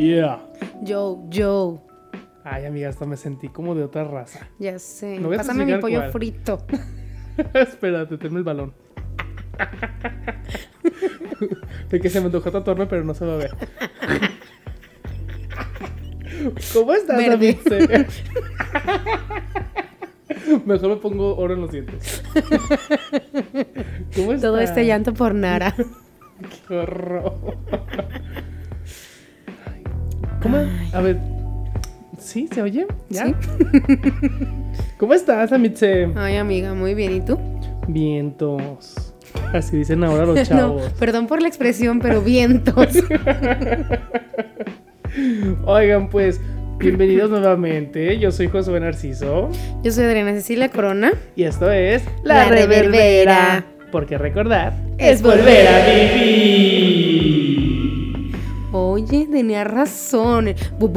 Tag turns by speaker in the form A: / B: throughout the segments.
A: Yeah.
B: Yo, yo.
A: Ay, amiga, hasta me sentí como de otra raza.
B: Ya sé.
A: No
B: Pásame mi pollo
A: cuál.
B: frito.
A: Espérate, tenme el balón. de que se me antojó tatuarme, pero no se va a ver. ¿Cómo estás,
B: Verde.
A: Mejor me pongo oro en los dientes. ¿Cómo estás?
B: Todo este llanto por Nara.
A: Qué horror. A ver. ¿Sí? ¿Se oye? ¿Ya?
B: Sí.
A: ¿Cómo estás, Amitse?
B: Ay, amiga, muy bien. ¿Y tú?
A: Vientos. Así dicen ahora los
B: No,
A: chavos.
B: perdón por la expresión, pero vientos.
A: Oigan, pues, bienvenidos nuevamente. Yo soy Josué Narciso.
B: Yo soy Adriana Cecilia Corona.
A: Y esto es
B: La Reverbera.
A: Porque recordar
B: Es volver a Oye, tenía razón. Bu,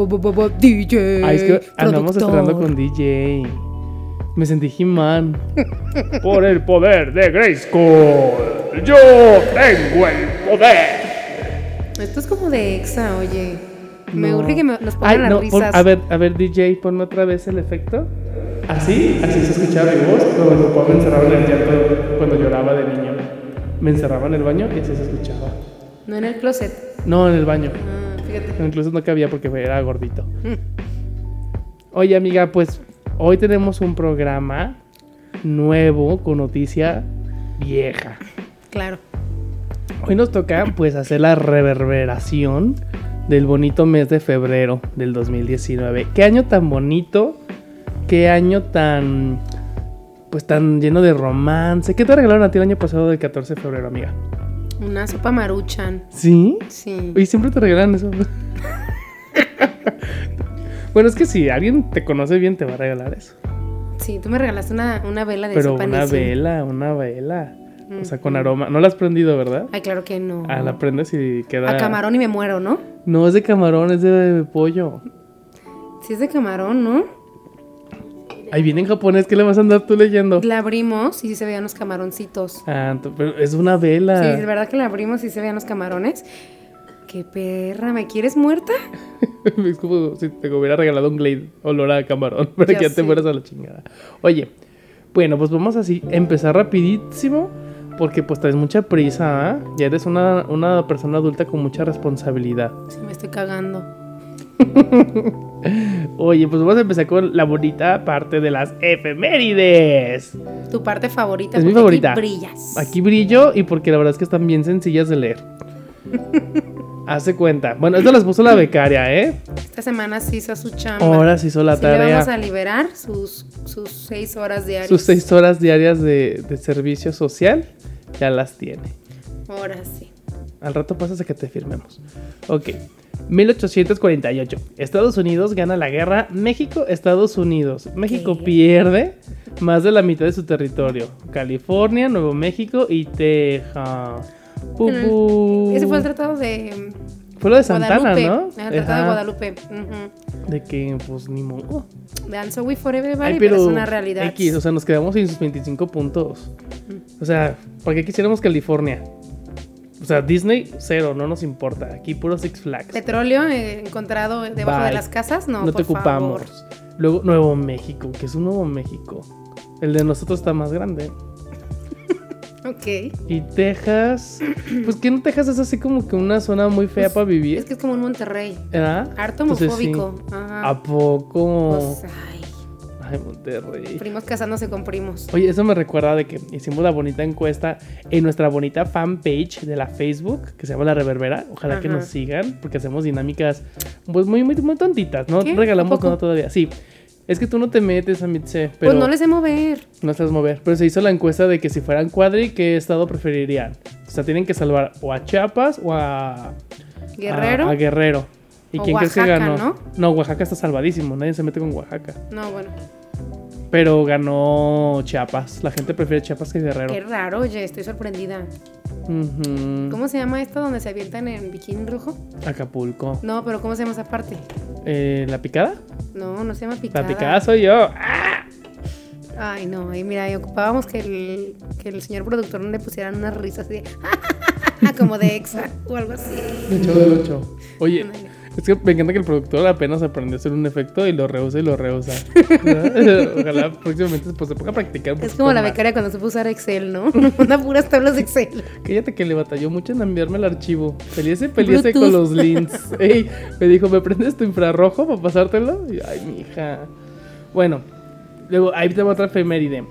B: DJ.
A: Ay, es que andamos estrenando con DJ. Me sentí He-Man. Por el poder de Grayskull, yo tengo el poder.
B: Esto es como de exa, oye. Me
A: No.
B: urge que me- nos
A: Ay,
B: pongan las
A: no, pon-
B: risas.
A: a ver, a ver, DJ, ponme otra vez el efecto. Así, así se escuchaba mi voz cuando mi papá me encerraba en el llanto cuando lloraba de niño. Me encerraba en el baño y así se escuchaba.
B: No en el closet.
A: No, en el baño.
B: Ah, fíjate.
A: Incluso no cabía porque era gordito.
B: Mm.
A: Oye, amiga, pues hoy tenemos un programa nuevo con noticia vieja.
B: Claro.
A: Hoy nos toca pues hacer la reverberación del bonito mes de febrero del 2019. Qué año tan bonito, qué año tan pues tan lleno de romance. ¿Qué te regalaron a ti el año pasado del 14 de febrero, amiga?
B: Una sopa maruchan.
A: ¿Sí?
B: Sí.
A: Oye, siempre te regalan eso. bueno, es que si alguien te conoce bien te va a regalar eso.
B: Sí, tú me regalaste una, una vela de
A: Pero
B: sopa
A: una
B: Nissin.
A: vela, una vela. O sea, con aroma. No la has prendido, ¿verdad?
B: Ay, claro que no.
A: Ah, la prendes y queda.
B: A camarón y me muero, ¿no?
A: No es de camarón, es de pollo.
B: Sí es de camarón, ¿no?
A: Ahí viene en japonés, ¿qué le vas a andar tú leyendo?
B: La abrimos y sí se veían los camaroncitos.
A: Ah, pero es una vela.
B: Sí, es verdad que la abrimos y se veían los camarones. Qué perra, ¿me quieres muerta?
A: es como si te hubiera regalado un Glade olor a camarón, para que ya te mueras a la chingada. Oye, bueno, pues vamos así, empezar rapidísimo, porque pues traes mucha prisa, ¿ah? Ya eres una, una persona adulta con mucha responsabilidad.
B: Sí, me estoy cagando.
A: Oye, pues vamos a empezar con la bonita parte de las efemérides.
B: Tu parte favorita.
A: Es mi favorita.
B: Aquí brillas.
A: Aquí brillo y porque la verdad es que están bien sencillas de leer. Hace cuenta. Bueno, esto las puso la becaria, ¿eh?
B: Esta semana sí hizo su chamba.
A: Ahora se hizo la
B: Sí le vamos a
A: tarea.
B: liberar sus, sus seis horas diarias.
A: Sus seis horas diarias de, de servicio social ya las tiene.
B: Ahora sí.
A: Al rato pasas a que te firmemos. Ok. 1848. Estados Unidos gana la guerra. México, Estados Unidos. México
B: ¿Qué?
A: pierde más de la mitad de su territorio. California, Nuevo México y Texas.
B: Ese fue el tratado de
A: Fue lo de Santana,
B: Guadalupe.
A: ¿no?
B: El tratado de. Guadalupe.
A: De que, pues, ni modo.
B: Vean, so we for everybody,
A: Ay,
B: pero, es una realidad.
A: X, o sea, nos quedamos sin sus 25 puntos. O sea, ¿para qué quisiéramos California? O sea, Disney, cero, no nos importa. Aquí puro Six Flags.
B: Petróleo eh, encontrado debajo
A: Bye.
B: de las casas, no,
A: no te ocupamos.
B: favor.
A: Luego, Nuevo México, que es un Nuevo México. El de nosotros está más grande.
B: Ok.
A: Y Texas, pues que no Texas es así como que una zona muy fea
B: Pues,
A: para vivir.
B: Es que es como un Monterrey.
A: ¿Verdad?
B: Harto
A: Entonces, sí.
B: homofóbico. Ajá.
A: ¿A poco?
B: Pues, ay,
A: Ay, Monterrey.
B: primos casándose con primos.
A: Oye, eso me recuerda de que hicimos la bonita encuesta en nuestra bonita fanpage de la Facebook, que se llama La Reverbera. Ojalá que nos sigan, porque hacemos dinámicas pues muy, muy, muy tontitas. No
B: ¿Qué?
A: regalamos nada todavía. Sí. Es que tú no te metes a Mitze, pero
B: Pues no les sé mover.
A: no sabes mover. Pero se hizo la encuesta de que si fueran cuadri, ¿qué estado preferirían? O sea, tienen que salvar o a Chiapas o a
B: Guerrero.
A: A, a Guerrero. ¿Y
B: O
A: quién crees que ganó?
B: ¿no?
A: no, Oaxaca está salvadísimo. Nadie se mete con Oaxaca.
B: No, bueno.
A: Pero ganó Chiapas. La gente prefiere Chiapas que Guerrero.
B: Qué raro, oye, estoy sorprendida. ¿Cómo se llama esto donde se avientan en bikini rojo?
A: Acapulco.
B: No, pero ¿cómo se llama esa parte?
A: Eh, ¿La picada?
B: No, no se llama picada.
A: La picada soy yo.
B: Ay, no, y mira, y ocupábamos que el, que el señor productor no le pusieran unas risas así de como de exa o algo así.
A: De hecho, del ocho. Oye. Es que me encanta que el productor apenas aprendió a hacer un efecto y lo rehúsa y lo rehúsa. Ojalá próximamente pues, se ponga a practicar. Un
B: es como la becaria cuando se puso a usar Excel, ¿no? Una puras tablas de Excel.
A: Cállate que le batalló mucho en enviarme el archivo. Peleese, peleese con los links. Ey, me dijo, ¿me prendes tu infrarrojo para pasártelo? Y, ay, mi hija. Bueno, luego ahí tengo otra efeméride.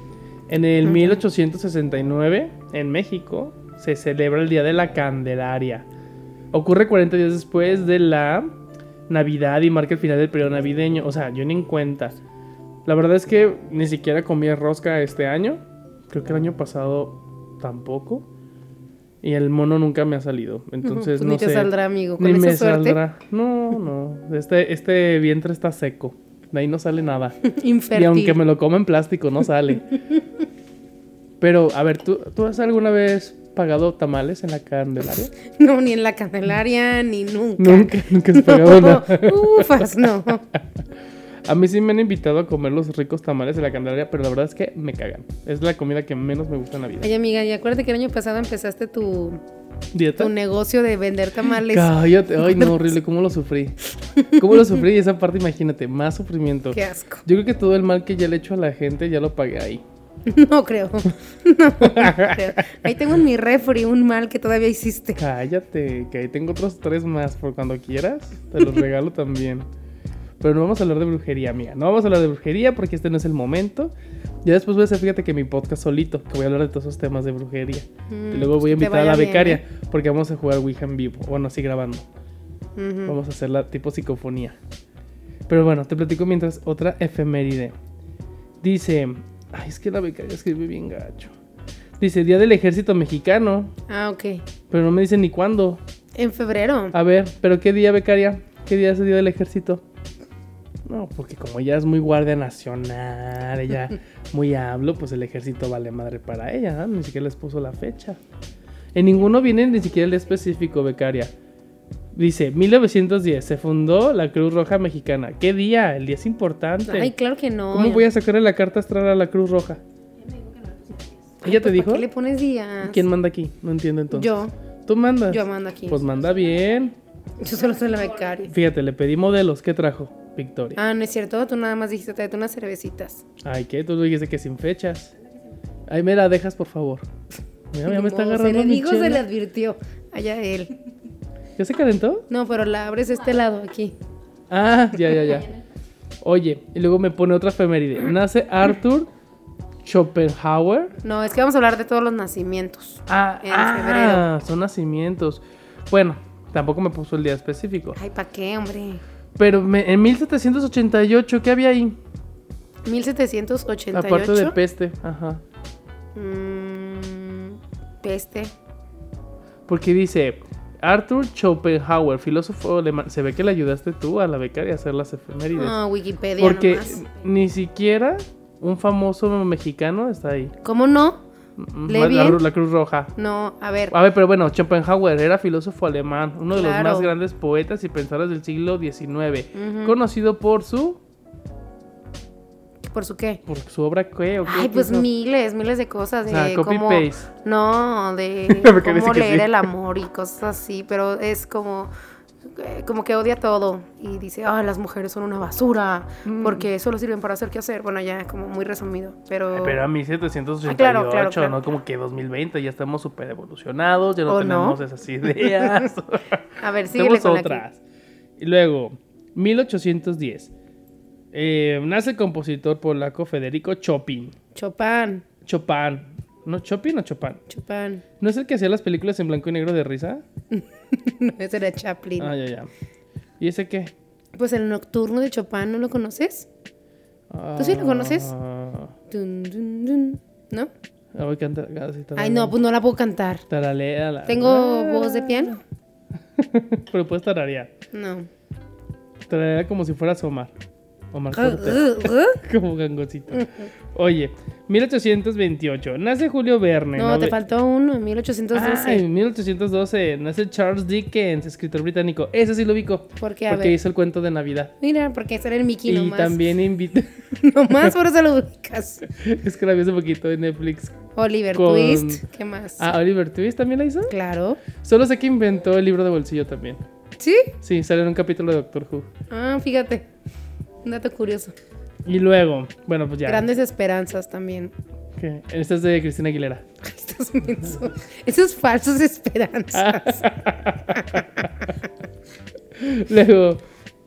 A: En el 1869, en México, se celebra el Día de la Candelaria. Ocurre 40 días después de la Navidad y marca el final del periodo navideño. O sea, yo ni en cuenta. La verdad es que ni siquiera comí rosca este año. Creo que el año pasado tampoco. Y el mono nunca me ha salido. Entonces
B: Pues
A: no
B: ni te saldrá, amigo. Con
A: Ni
B: esa
A: me
B: suerte.
A: saldrá. No, no. Este, este vientre está seco. De ahí no sale nada.
B: Infértil.
A: Y aunque me lo coma en plástico, no sale. Pero, a ver, ¿tú, ¿tú has alguna vez pagado tamales en la Candelaria?
B: No, ni en la Candelaria, ni nunca.
A: Nunca, nunca has pagado nada.
B: Ufas, no.
A: A mí sí me han invitado a comer los ricos tamales de la Candelaria, pero la verdad es que me cagan. Es la comida que menos me gusta en la vida.
B: Oye, amiga, y acuérdate que el año pasado empezaste tu,
A: ¿Dieta?
B: tu negocio de vender tamales.
A: Cállate. Ay, no, horrible. ¿Cómo lo sufrí? ¿Cómo lo sufrí? Y esa parte, imagínate, más sufrimiento.
B: Qué asco.
A: Yo creo que todo el mal que ya le he hecho a la gente ya lo pagué ahí.
B: No creo. No, creo. Ahí tengo en mi refri un mal que todavía hiciste.
A: Cállate, que ahí tengo otros tres más por cuando quieras. Te los regalo también. Pero no vamos a hablar de brujería, amiga. No vamos a hablar de brujería porque este no es el momento. Ya después voy a hacer, fíjate que mi podcast solito, que voy a hablar de todos esos temas de brujería. y luego voy a
B: Mm, te
A: invitar a la
B: bien,
A: becaria
B: ¿eh?
A: porque vamos a jugar Ouija en vivo. Bueno, así grabando. Vamos a hacerla tipo psicofonía. Pero bueno, te platico mientras otra efeméride. Dice, ay, es que la becaria escribe bien gacho. Dice, Día del Ejército Mexicano,
B: Ah, ok.
A: pero no me dice ni cuándo.
B: En febrero.
A: A ver, pero ¿qué día, becaria? ¿Qué día es el Día del Ejército? No, porque como ella es muy guardia nacional, ella muy hablo, pues el ejército vale madre para ella, ¿ah? ni siquiera les puso la fecha. En ninguno viene ni siquiera el específico, becaria. Dice, 1910 se fundó la Cruz Roja Mexicana. ¿Qué día? El día es importante.
B: Ay, claro que no.
A: ¿Cómo voy a sacarle la carta astral a la Cruz Roja? ¿Ella te
B: Pues,
A: dijo?
B: ¿Para qué le pones días?
A: ¿Quién manda aquí? No entiendo entonces.
B: Yo.
A: ¿Tú mandas?
B: Yo mando aquí.
A: Pues manda bien.
B: Yo solo soy la becaria.
A: Fíjate, le pedí modelos. ¿Qué trajo? Victoria.
B: Ah, no es cierto. Tú nada más dijiste, tráete unas cervecitas.
A: Ay, ¿qué? Tú dijiste que sin fechas. Ay, me la dejas, por favor. Mira, ya me está agarrando
B: Se le se le advirtió. Allá él.
A: ¿Ya se calentó?
B: No, pero la abres de este lado, aquí.
A: Ah, ya, ya, ya. Oye, y luego me pone otra efeméride. Nace Arthur Schopenhauer.
B: No, es que vamos a hablar de todos los nacimientos.
A: Ah,
B: En
A: ah, son nacimientos. Bueno, tampoco me puso el día específico.
B: Ay, ¿para qué, hombre?
A: Pero me- en 1788, ¿qué había ahí?
B: 1788.
A: Aparte de peste, ajá.
B: Mm, peste.
A: Porque dice Arthur Schopenhauer, filósofo alemán. Se ve que le ayudaste tú a la becaria a hacer las efemérides.
B: No, Wikipedia
A: Porque
B: nomás.
A: ni siquiera un famoso mexicano está ahí.
B: ¿Cómo no?
A: Mm, La, Cruz Roja.
B: No, a ver.
A: A ver, pero bueno, Schopenhauer era filósofo alemán, uno de los más grandes poetas y pensadores del siglo XIX, conocido por su
B: ¿Por su qué?
A: por su obra ¿qué? ¿O qué
B: Ay, pues
A: hizo?
B: miles, miles de cosas. De
A: O sea, copy
B: cómo,
A: paste.
B: No, de cómo leer
A: sí.
B: el amor y cosas así, pero es como, eh, como que odia todo y dice, ah, las mujeres son una basura
A: Mm.
B: porque solo sirven para hacer qué hacer. Bueno, ya como muy resumido, pero...
A: Pero a 1788,
B: Ah, claro, claro, claro.
A: ¿no? Como que 2020 ya estamos súper evolucionados, ya no
B: ¿O
A: tenemos
B: no?
A: esas ideas.
B: A ver, síguele con
A: otras. Y luego, 1810. Eh, nace el compositor polaco Federico Chopin.
B: Chopin,
A: Chopin. ¿No Chopin o Chopin?
B: Chopin.
A: ¿No es el que hacía las películas en blanco y negro de risa?
B: no, ese era Chaplin.
A: Ah, ya, ya. ¿Y ese qué?
B: Pues el nocturno de Chopin, ¿no lo conoces? ¿Tú sí lo conoces?
A: Ah,
B: Dun, dun, dun. ¿No?
A: ah, voy a cantar, ah, sí,
B: Ay, no, pues no la puedo cantar.
A: Taraléala.
B: ¿Tengo
A: Ah.
B: voz de piano?
A: Pero puedes tararear.
B: No.
A: Tararear como si fueras Omar. Omar
B: Uh,
A: Cortés.
B: uh, uh.
A: Como gangosito. Oye, 1828. Nace Julio Verne.
B: No, te faltó uno, 1812.
A: Ay, 1812. Nace Charles Dickens, escritor británico. Ese sí lo ubico.
B: ¿Por qué? A
A: Porque
B: ver.
A: hizo el cuento de Navidad.
B: Mira, porque ese era el Mickey
A: y
B: nomás.
A: también invita.
B: nomás por eso lo ubicas.
A: es que la vi hace poquito en Netflix.
B: Oliver
A: Con-
B: Twist. ¿Qué más?
A: Ah, Oliver Twist también la hizo.
B: Claro.
A: Solo sé que inventó el libro de bolsillo también.
B: ¿Sí?
A: Sí, sale en un capítulo de Doctor Who.
B: Ah, fíjate. Un dato curioso.
A: Y luego, bueno, pues ya.
B: Grandes esperanzas también.
A: ¿Qué? Esta es de Cristina Aguilera.
B: Estás menso. Esos falsos esperanzas.
A: Luego,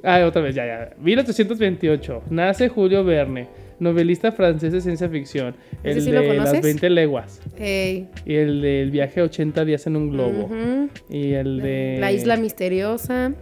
A: ah, otra vez, ya, ya. 1828. Nace Julio Verne, novelista francés de ciencia ficción.
B: ¿Ese
A: El
B: sí lo
A: de las
B: conoces?
A: 20 leguas.
B: Ey.
A: Y el del viaje 80 días en un globo. Y el de.
B: La isla misteriosa.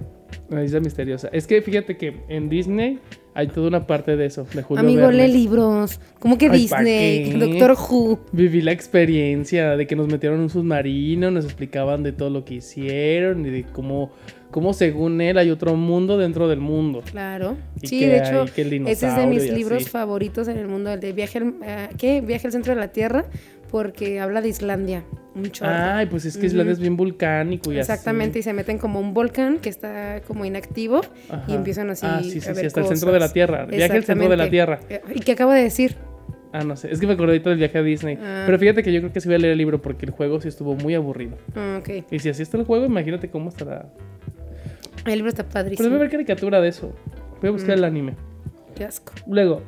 A: La isla misteriosa. Es que fíjate que en Disney hay toda una parte de eso, de Julio
B: Amigo,
A: Verne.
B: lee libros. ¿Cómo que
A: Ay, ¿pa'
B: Disney? Doctor Who.
A: Viví la experiencia de que nos metieron en un submarino, nos explicaban de todo lo que hicieron y de cómo, cómo según él hay otro mundo dentro del mundo.
B: Claro.
A: Y
B: Sí, de hecho, ese es de mis libros
A: así.
B: favoritos en el mundo, el de viaje al, eh, ¿qué? Viaje al centro de la Tierra, porque habla de Islandia, un chorro.
A: Ay, pues es que Islandia es bien volcánico y
B: Exactamente, y se meten como a un volcán que está como inactivo
A: Ajá.
B: y empiezan así
A: Ah, sí, sí,
B: a
A: sí,
B: ver
A: hasta el centro de la. Tierra. Viaje al centro de la. Tierra.
B: Eh, ¿Y qué acabo de decir?
A: Ah, no sé. Es que me acordé ahorita del viaje a Disney.
B: Ah.
A: Pero fíjate que yo creo que sí voy a leer el libro porque el juego sí estuvo muy aburrido.
B: Ah, ok.
A: Y si así está el juego, imagínate cómo estará.
B: El libro está
A: Pero
B: padrísimo.
A: debe haber caricatura de eso. Voy a buscar
B: Mm.
A: el anime.
B: Qué asco.
A: Luego,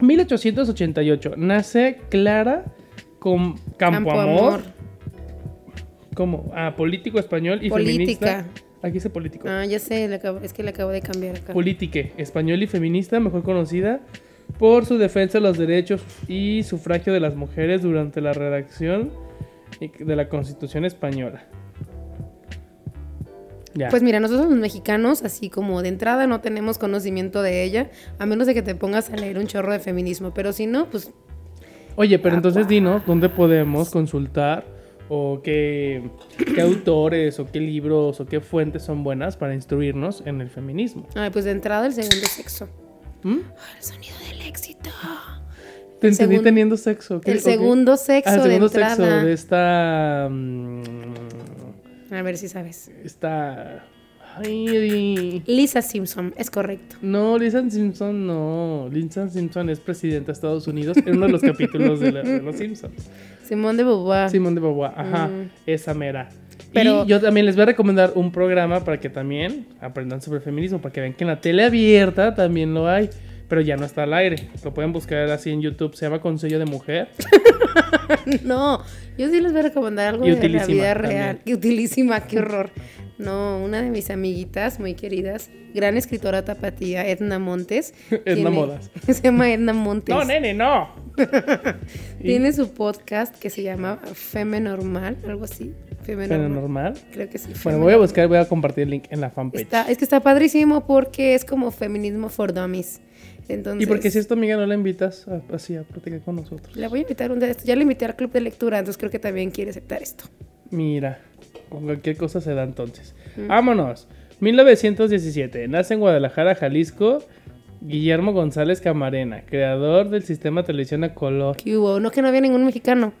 A: 1888. Nace Clara con Campoamor. ¿Cómo? Ah, político español y
B: Política.
A: feminista. Aquí dice político.
B: Ah, ya sé, acabo- es que le acabo de cambiar acá.
A: Politique, español y feminista, mejor conocida por su defensa de los derechos y sufragio de las mujeres durante la redacción de la Constitución española. Ya.
B: Pues mira, nosotros los mexicanos, así como de entrada, no tenemos conocimiento de ella, a menos de que te pongas a leer un chorro de feminismo. Pero si no, pues
A: Oye, pero entonces dinos dónde podemos consultar o qué, qué autores o qué libros o qué fuentes son buenas para instruirnos en el feminismo.
B: Ay, pues de entrada el segundo sexo.
A: ¿Mm?
B: El sonido del éxito.
A: Te entendí
B: segun-
A: teniendo sexo. ¿qué-
B: El segundo sexo
A: Ah, el segundo
B: de entrada.
A: sexo de esta... mm,
B: A ver si sabes.
A: esta... Ay,
B: Lisa Simpson, es correcto.
A: no, Lisa Simpson no. Lisa Simpson es presidenta de Estados Unidos en uno de los capítulos de, la- de Los Simpsons.
B: Simón de Beauvoir.
A: Simón de Beauvoir, ajá,
B: Mm.
A: esa mera.
B: Pero-
A: y yo también les voy a recomendar un programa para que también aprendan sobre feminismo, para que vean que en la tele abierta también lo hay, pero ya no está al aire. Lo pueden buscar así en YouTube, se llama Consejo de Mujer.
B: No, yo sí les voy a recomendar algo de la vida
A: también.
B: real. Y utilísima, qué horror. No, una de mis amiguitas muy queridas, gran escritora tapatía, Edna Montes.
A: Edna Modas.
B: Se llama Edna Montes.
A: No, nene, no.
B: Tiene su podcast que se llama Feme Normal, algo así. Feme Normal.
A: normal.
B: Creo que sí.
A: Bueno, voy a buscar, voy a compartir el link en la fanpage.
B: Está, es que está padrísimo porque es como feminismo for dummies. Entonces,
A: ¿Y porque si es tu amiga no la invitas a- así a platicar con nosotros?
B: La voy a invitar un día de esto. Ya la invité al club de lectura, entonces creo que también quiere aceptar esto.
A: Mira, con cualquier cosa se da entonces.
B: Mm.
A: Vámonos. 1917. Nace en Guadalajara, Jalisco, Guillermo González Camarena, creador del sistema de televisión a color.
B: ¿Qué hubo? No que no había ningún mexicano.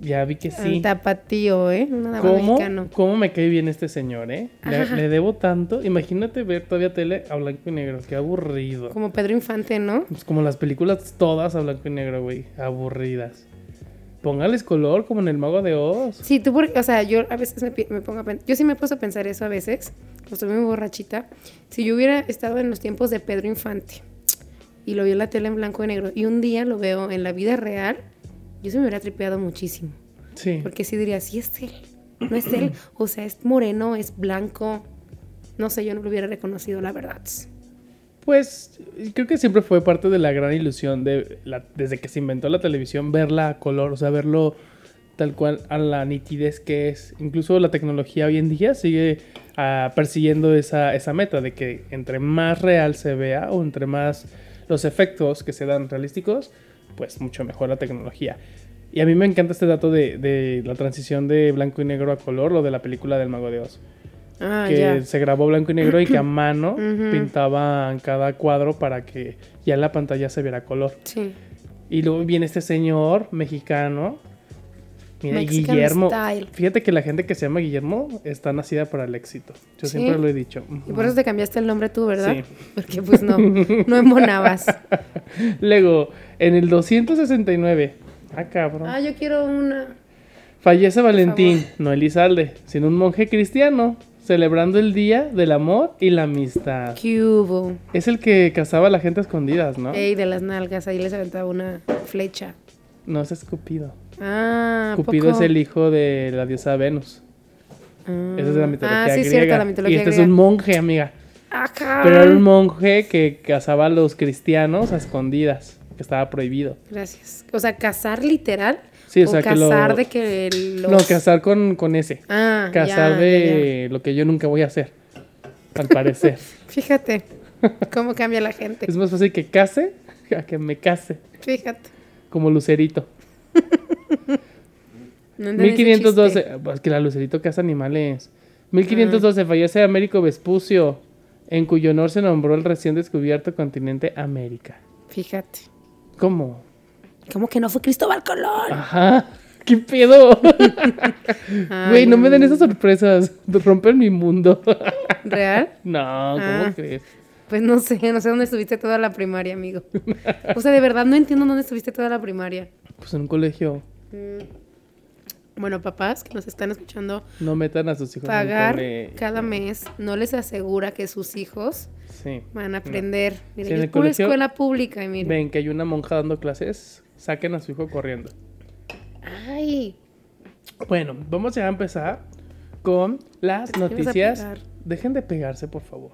A: Ya vi que sí.
B: El tapatío, ¿eh? Nada
A: ¿Cómo,
B: mexicano.
A: ¿Cómo me cae bien este señor, eh? Le debo tanto. Imagínate ver todavía tele a blanco y negro. Qué aburrido.
B: Como Pedro Infante, ¿no?
A: Pues como las películas todas a blanco y negro, güey. Aburridas. Póngales color como en El Mago de Oz.
B: Sí, tú porque, o sea, yo a veces me, pongo a pensar, yo sí me he puesto a pensar eso a veces, cuando estoy muy borrachita, si yo hubiera estado en los tiempos de Pedro Infante y lo vi en la tele en blanco y negro y un día lo veo en la vida real, yo se me hubiera tripeado muchísimo,
A: Sí.
B: porque sí diría, sí es él, no es él, o sea, es moreno, es blanco, no sé, yo no lo hubiera reconocido, la verdad.
A: Pues creo que siempre fue parte de la gran ilusión de la, desde que se inventó la televisión, verla a color, o sea, verlo tal cual a la nitidez que es. Incluso la tecnología hoy en día sigue ah, persiguiendo esa, esa meta de que entre más real se vea o entre más los efectos que se dan realísticos, pues mucho mejor la tecnología. Y a mí me encanta este dato de, de la transición de blanco y negro a color, lo de la película del Mago de Oz
B: Ah,
A: que
B: ya.
A: se grabó blanco y negro y que a mano
B: Ujú.
A: pintaban cada cuadro para que ya en la pantalla se viera color.
B: Sí.
A: Y luego viene este señor mexicano, mira,
B: Mexican
A: Guillermo.
B: style.
A: Fíjate que la gente que se llama Guillermo está nacida para el éxito. Yo
B: ¿Sí?
A: siempre lo he dicho.
B: Y por eso te cambiaste el nombre tú, ¿verdad?
A: Sí.
B: Porque pues no, no embonabas.
A: Luego, en el 269, ah cabrón,
B: Ah, yo quiero una.
A: fallece Valentín, no Elizalde, sino un monje cristiano, celebrando el día del amor y la amistad.
B: ¿Qué hubo?
A: Es el que cazaba a la gente a escondidas, ¿no?
B: Ey, de las nalgas, ahí les aventaba una flecha.
A: No, ese es Cupido.
B: Ah, ¿a
A: Cupido
B: poco?
A: es el hijo de la diosa Venus.
B: Ah.
A: Esa es de la mitología
B: Ah, sí,
A: griega.
B: cierto, la mitología
A: y este es un monje, amiga.
B: Ah, cabrón.
A: Pero era un monje que cazaba a los cristianos a escondidas, que estaba prohibido.
B: Gracias. O sea, cazar literal.
A: Sí, o sea, que lo-
B: cazar de que los...
A: No, cazar con, con ese.
B: Ah,
A: Cazar
B: ya,
A: de lo que yo nunca voy a hacer, al parecer.
B: Fíjate cómo cambia la gente.
A: es más fácil que case a que me case,
B: Fíjate.
A: como Lucerito.
B: No entendí ese
A: 1512,
B: chiste.
A: pues que la Lucerito caza animales. 1512 fallece Américo Vespucio, en cuyo honor se nombró el recién descubierto continente América.
B: Fíjate.
A: ¿Cómo?
B: ¿Cómo que no fue Cristóbal Colón?
A: Ajá. ¿Qué pedo? Güey, no me den esas sorpresas. Rompen mi mundo.
B: ¿Real?
A: no, ¿cómo
B: Ah.
A: crees?
B: Pues no sé, no sé dónde estuviste toda la primaria, amigo. O sea, de verdad no entiendo dónde estuviste toda la primaria.
A: Pues en un colegio
B: Bueno, papás que nos están escuchando,
A: no metan a sus hijos
B: pagar cada mes no les asegura que sus hijos
A: Sí.
B: van a aprender. Miren,
A: Sí, en el colegio-
B: escuela pública y miren.
A: Ven que hay una monja dando clases, saquen a su hijo corriendo.
B: Ay,
A: Bueno, vamos ya a empezar con las noticias. Dejen de pegarse, por favor.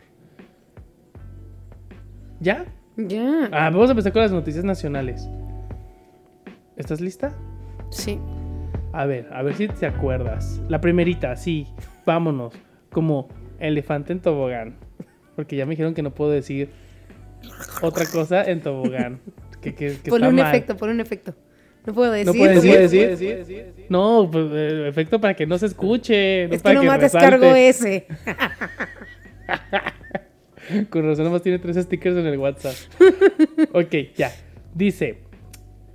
A: ¿Ya?
B: ya.
A: Ah, vamos a empezar con las noticias nacionales. ¿Estás lista?
B: Sí.
A: A ver, a ver si te acuerdas. La primerita, sí. Vámonos. Como elefante en tobogán. Porque ya me dijeron que no puedo decir otra cosa en tobogán. Que, que, que
B: Ponle un
A: mal.
B: efecto, ponle un efecto. No puedo decir.
A: No puedes
B: porque-
A: decir, No, pues eh, efecto para que no se escuche. no
B: Es que
A: para
B: nomás
A: resalte.
B: descargo ese.
A: Con razón, nomás tiene tres stickers en el WhatsApp. ok, ya. Dice,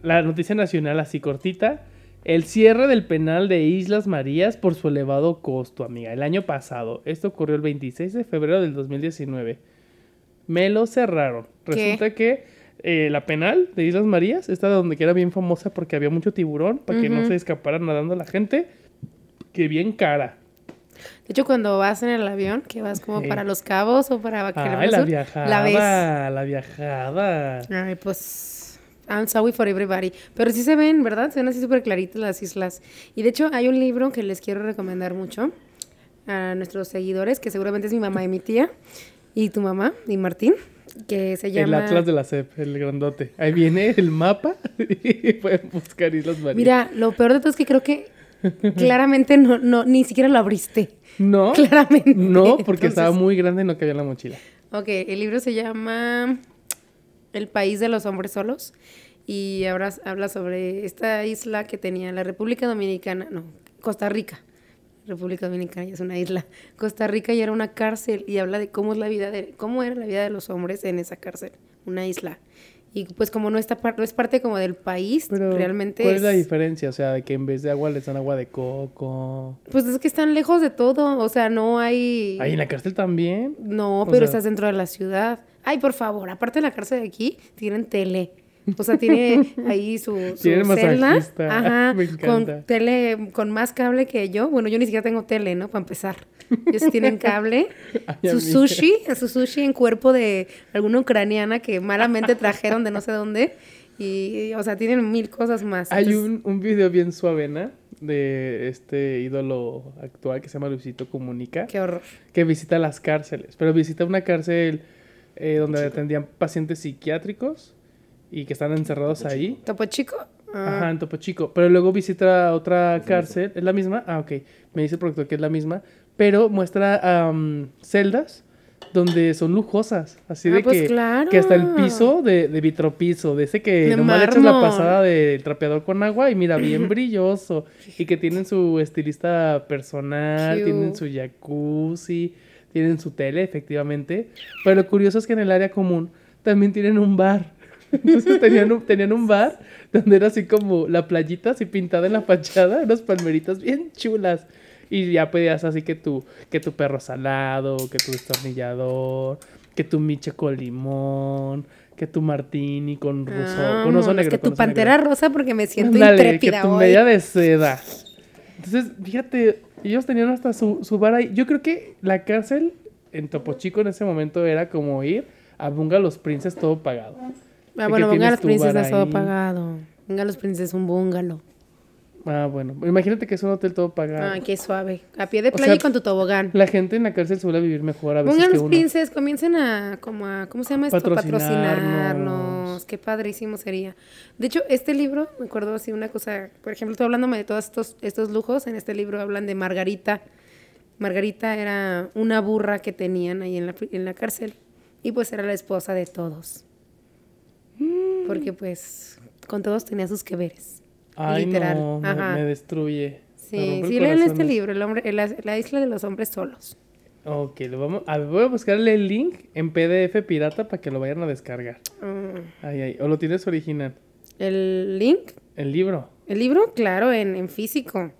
A: la noticia nacional así cortita. El cierre del penal de Islas Marías por su elevado costo, amiga. El año pasado. Esto ocurrió el 26 de febrero del 2019. Me lo cerraron.
B: ¿Qué?
A: Resulta que eh, la penal de Islas Marías, esta donde que era bien famosa porque había mucho tiburón, para que no se escapara nadando la gente, que bien cara.
B: De hecho, cuando vas en el avión, que vas como
A: Sí.
B: para Los Cabos o para
A: Ay, la
B: Sur,
A: viajada,
B: la ves.
A: la viajada.
B: Ay, pues. I'm sorry for everybody. Pero sí se ven, ¿verdad? Se ven así súper claritas las islas. Y de hecho, hay un libro que les quiero recomendar mucho a nuestros seguidores, que seguramente es mi mamá y mi tía, y tu mamá, y Martín, que se
A: El
B: llama.
A: Atlas de la CEP, el grandote. Ahí viene el mapa y pueden buscar Islas Marías.
B: Mira, lo peor de todo es que creo que claramente no, no, ni siquiera lo abriste.
A: no,
B: Claramente.
A: no, porque
B: Entonces-
A: estaba muy grande y no cabía en la mochila.
B: Ok, el libro se llama El país de los hombres solos y habla, habla sobre esta isla que tenía la República Dominicana, no, Costa Rica. República Dominicana ya es una isla. Costa Rica ya era una cárcel y habla de cómo es la vida de cómo era la vida de los hombres en esa cárcel, una isla. Y pues como no está no es parte como del país,
A: Pero,
B: realmente
A: ¿cuál es la diferencia? O sea, de que en vez de agua les dan agua de coco.
B: pues es que están lejos de todo, o sea, no hay
A: Ahí en la cárcel también.
B: No,
A: O
B: pero
A: sea-
B: estás dentro de la ciudad. Ay, por favor, aparte de la cárcel de aquí, tienen tele. O sea, tiene ahí su, su celda. Ajá,
A: Me encanta.
B: con tele, con más cable que yo. Bueno, yo ni siquiera tengo tele, ¿no? Para empezar. Ellos tienen cable.
A: Ay,
B: su
A: amiga.
B: sushi, su sushi en cuerpo de alguna ucraniana que malamente trajeron de no sé dónde. Y, o sea, tienen mil cosas más.
A: Hay
B: Entonces,
A: un, un video bien suavena de este ídolo actual que se llama Luisito Comunica.
B: Qué horror.
A: que visita las cárceles, pero visita una cárcel eh, donde atendían pacientes psiquiátricos y que están encerrados ahí.
B: ¿Topo Chico? Ah,
A: Ajá, en Topo Chico. Pero luego visita otra cárcel. ¿Es la misma? Ah, ok. Me dice el productor que es la misma. Pero muestra am, celdas donde son lujosas. Así
B: Ah,
A: de
B: pues
A: que,
B: claro.
A: que hasta el piso de, de vitropiso, de ese que
B: De
A: nomás le echas la pasada del trapeador con agua y mira, bien brilloso. Y que tienen su estilista personal,
B: Cute.
A: tienen su jacuzzi, tienen su tele, efectivamente. Pero lo curioso es que en el área común también tienen un bar. Entonces tenían un, tenían un bar donde era así como la playita así pintada en la fachada, unas palmeritas bien chulas. Y ya pedías así que tu, que tu perro salado, que tu destornillador, que tu miche con limón, que tu martini con ruso, con oso negro.
B: que tu pantera
A: negro.
B: rosa porque me siento
A: Ándale,
B: intrépida
A: que tu
B: hoy.
A: media de seda. Entonces, fíjate, ellos tenían hasta su, su bar ahí. Yo creo que la cárcel en Topo Chico en ese momento era como ir a Bunga los Princes todo pagado.
B: Ah, bueno,
A: tienes
B: Bunga los
A: tu
B: Princes
A: bar
B: es todo pagado. Bunga los Princes es un bungalow.
A: Ah, bueno. Imagínate que es un hotel todo pagado.
B: Ah, qué suave. A pie de
A: O
B: playa
A: sea,
B: y con tu tobogán.
A: La gente en la cárcel suele vivir mejor a veces uno.
B: Princes, comiencen a, como a, ¿cómo se llama esto?
A: Patrocinarnos.
B: Patrocinarnos. Qué padrísimo sería. De hecho, este libro, me acuerdo así una cosa, por ejemplo, estoy hablándome de todos estos, estos lujos, en este libro hablan de Margarita. Margarita era una burra que tenían ahí en la, en la cárcel y pues era la esposa de todos. Porque pues con todos tenía sus que veres.
A: Ay,
B: literal.
A: no,
B: Ajá.
A: me destruye.
B: Sí, sí leen este libro, el hombre, la, la isla de los hombres solos.
A: Ok, lo vamos, a ver, voy a buscarle el link en PDF pirata para que lo vayan a descargar.
B: Mm.
A: Ay, ay, o lo tienes original.
B: El link
A: El libro.
B: El libro, claro, en, en físico.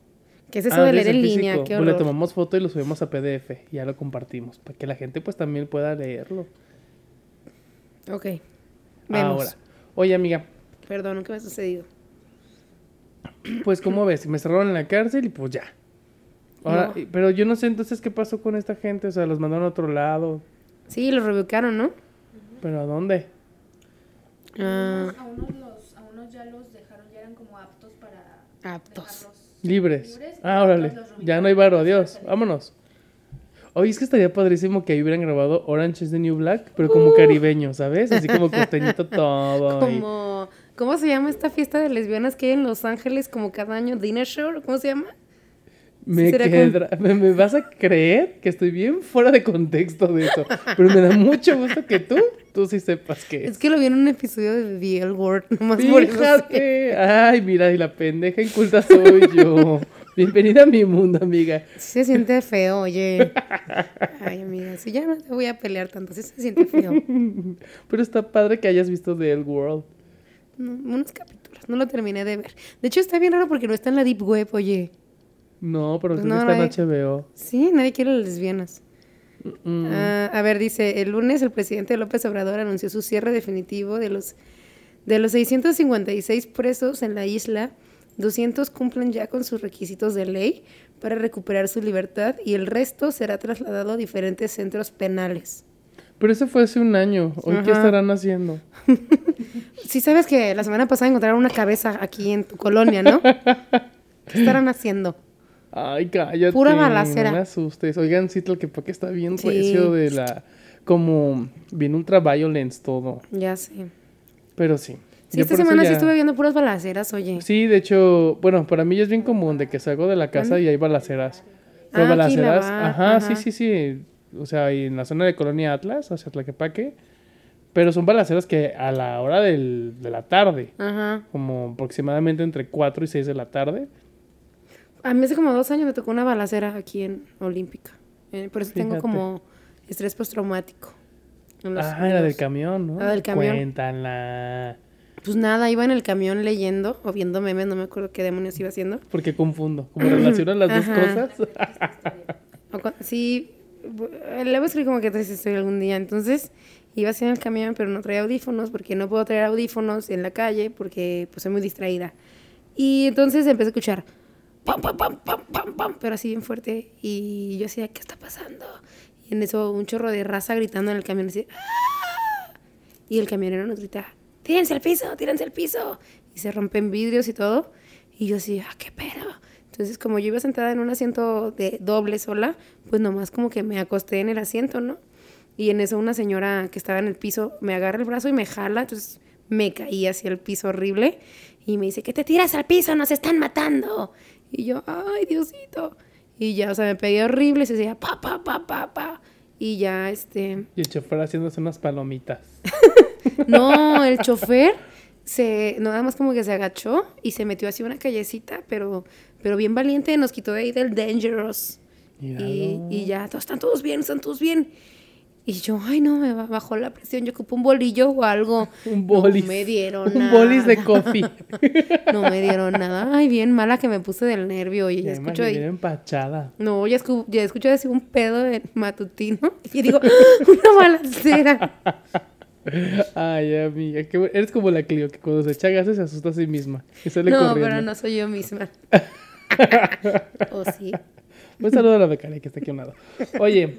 B: ¿Qué es eso
A: Ah,
B: de leer en línea? Qué
A: Pues le tomamos foto y lo subimos a PDF y ya lo compartimos para que la gente pues también pueda leerlo.
B: Ok. Vemos.
A: Ahora, oye amiga,
B: Perdón, ¿qué me ha sucedido?
A: pues ¿cómo ves? Me cerraron en la cárcel y pues ya. Ahora,
B: No.
A: pero yo no sé entonces qué pasó con esta gente, o sea, los mandaron a otro lado,
B: Sí, lo reubicaron, ¿no?
A: pero ¿a dónde?
B: Ah,
C: A unos, los, a unos ya los dejaron, ya eran como aptos para
B: aptos.
C: dejarlos
A: Libres.
C: libres,
A: Ah,
C: y
A: órale.
C: los
A: Ya no hay varo, adiós. Vámonos. Oye, es que estaría padrísimo que ahí hubieran grabado Orange is the New Black, pero como caribeño, ¿sabes? Así como costeñito todo. y-
B: Como, ¿cómo se llama esta fiesta de lesbianas que hay en Los Ángeles como cada año? Dinner Show, ¿cómo se llama?
A: Me, vas a creer que estoy bien fuera de contexto de eso, pero me da mucho gusto que tú, tú sí sepas que
B: Es
A: es.
B: que lo vi en un episodio de The L Word, nomás por eso.
A: Fíjate. Ay, mira, y la pendeja inculta soy yo. Bienvenida a mi mundo, amiga.
B: Sí se siente feo, oye. Ay, amiga, si ya no te voy a pelear tanto, sí se siente feo.
A: Pero está padre que hayas visto The L World.
B: No, unos capítulos, no lo terminé de ver. De hecho, está bien raro porque no está en la Deep Web, oye.
A: No, pero
B: Pues
A: creo
B: no,
A: que está en HBO.
B: Sí, nadie quiere las lesbianas.
A: Mm.
B: Ah, a ver, dice, el lunes el presidente López Obrador anunció su cierre definitivo de los, de los 656 presos en la isla. 200 cumplen ya con sus requisitos de ley para recuperar su libertad y el resto será trasladado a diferentes centros penales.
A: Pero eso fue hace un año. ¿Hoy qué
B: Ajá.
A: estarán haciendo?
B: Sí sabes que la semana pasada encontraron una cabeza aquí en tu colonia, ¿no? ¿Qué estarán haciendo?
A: Ay, cállate.
B: Pura balacera.
A: No me asustes. Oigan, sí, que porque está bien
B: Sí.
A: recio de la... Como bien ultra violence todo.
B: Ya sé.
A: Pero sí.
B: Sí,
A: Yo
B: esta semana sí estuve viendo puras balaceras, oye.
A: Sí, de hecho, bueno, para mí ya es bien común de que salgo de la casa y hay balaceras. Pero
B: Ah, aquí la
A: balaceras, ajá,
B: ajá.
A: sí, sí, sí. O sea, y en la zona de Colonia Atlas, hacia Tlaquepaque. Pero son balaceras que a la hora del- de la tarde,
B: Ajá.
A: como aproximadamente entre 4 y 6 de la tarde.
B: A mí hace como dos años me tocó una balacera aquí en Olímpica. Eh, por eso tengo como estrés postraumático.
A: Ah,
B: en
A: era del camión, ¿no?
B: La del camión.
A: Cuéntala.
B: Pues nada, iba en el camión leyendo o viendo memes, no me acuerdo qué demonios iba haciendo.
A: Porque confundo. Como relacionan las dos cosas.
B: Sí, bu- le voy a escribir como que triste estoy algún día. Entonces iba así en el camión, pero no traía audífonos porque no puedo traer audífonos en la calle porque pues soy muy distraída. Y entonces empecé a escuchar pam, pam, pam, pam, pam, pam, pero así bien fuerte. Y yo decía, ¿qué está pasando? Y en eso un chorro de raza gritando en el camión. Así, "¡Ah!". Y el camionero nos grita, tírense al piso, tírense al piso. Y se rompen vidrios y todo. Y yo así, ah, qué pedo. Entonces, como yo iba sentada en un asiento de doble sola, pues nomás como que me acosté en el asiento, ¿no? Y en eso una señora que estaba en el piso me agarra el brazo y me jala, entonces me caí hacia el piso horrible y me dice, que te tiras al piso, nos están matando. Y yo, ay, Diosito. Y ya, o sea, me pegué horrible, se decía, pa, pa, pa, pa, pa. Y ya, este,
A: y el chofer haciéndose unas palomitas.
B: no, el chofer se nada más como que se agachó y se metió así una callecita, pero pero bien valiente nos quitó de ahí del dangerous. Y, y ya, todos están todos bien, están todos bien. Y yo, ay no, me ba- bajó la presión, yo ocupo un bolillo o algo.
A: Un bolis.
B: No me dieron
A: Un
B: nada.
A: bolis de coffee.
B: No me dieron nada. Ay, bien mala que me puse del nervio. Oye, ya
A: Ya
B: escucho ahí.
A: empachada.
B: No, ya, escu- ya escucho decir un pedo de matutino. Y digo, una balacera.
A: Ay, amiga, que eres como la Clio, que cuando se echa gases se asusta a sí misma. Y sale
B: No,
A: corriendo.
B: pero no soy yo misma. ¿O sí?
A: Un saludo a la becaria que está aquí a un lado. Oye,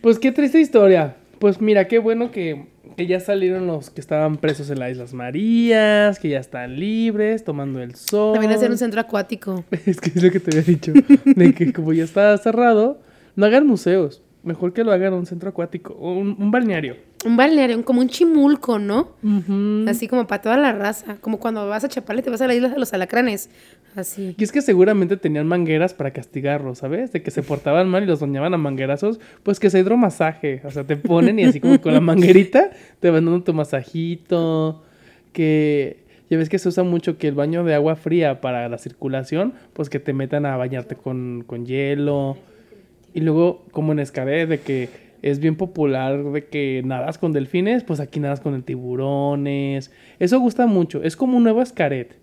A: pues qué triste historia. Pues mira, qué bueno que, que ya salieron los que estaban presos en las Islas Marías, que ya están libres, tomando el sol.
B: También hacer un centro acuático.
A: Es que es lo que te había dicho. De que como ya está cerrado, no hagan museos. Mejor que lo hagan un centro acuático o un, un balneario.
B: Un balneario, como un chimulco, ¿no? Así como para toda la raza. Como cuando vas a Chapala te vas a la isla de los alacranes. Así.
A: Y es que seguramente tenían mangueras para castigarlos, ¿sabes? De que se portaban mal y los doñaban a manguerazos, pues que se hidromasaje. O sea, te ponen y así como con la manguerita te van dando tu masajito. Que ya ves que se usa mucho que el baño de agua fría para la circulación, pues que te metan a bañarte con, con hielo. Y luego, como en Escaret, de que es bien popular de que nadas con delfines, pues aquí nadas con el tiburones. Eso gusta mucho. Es como un nuevo Escaret.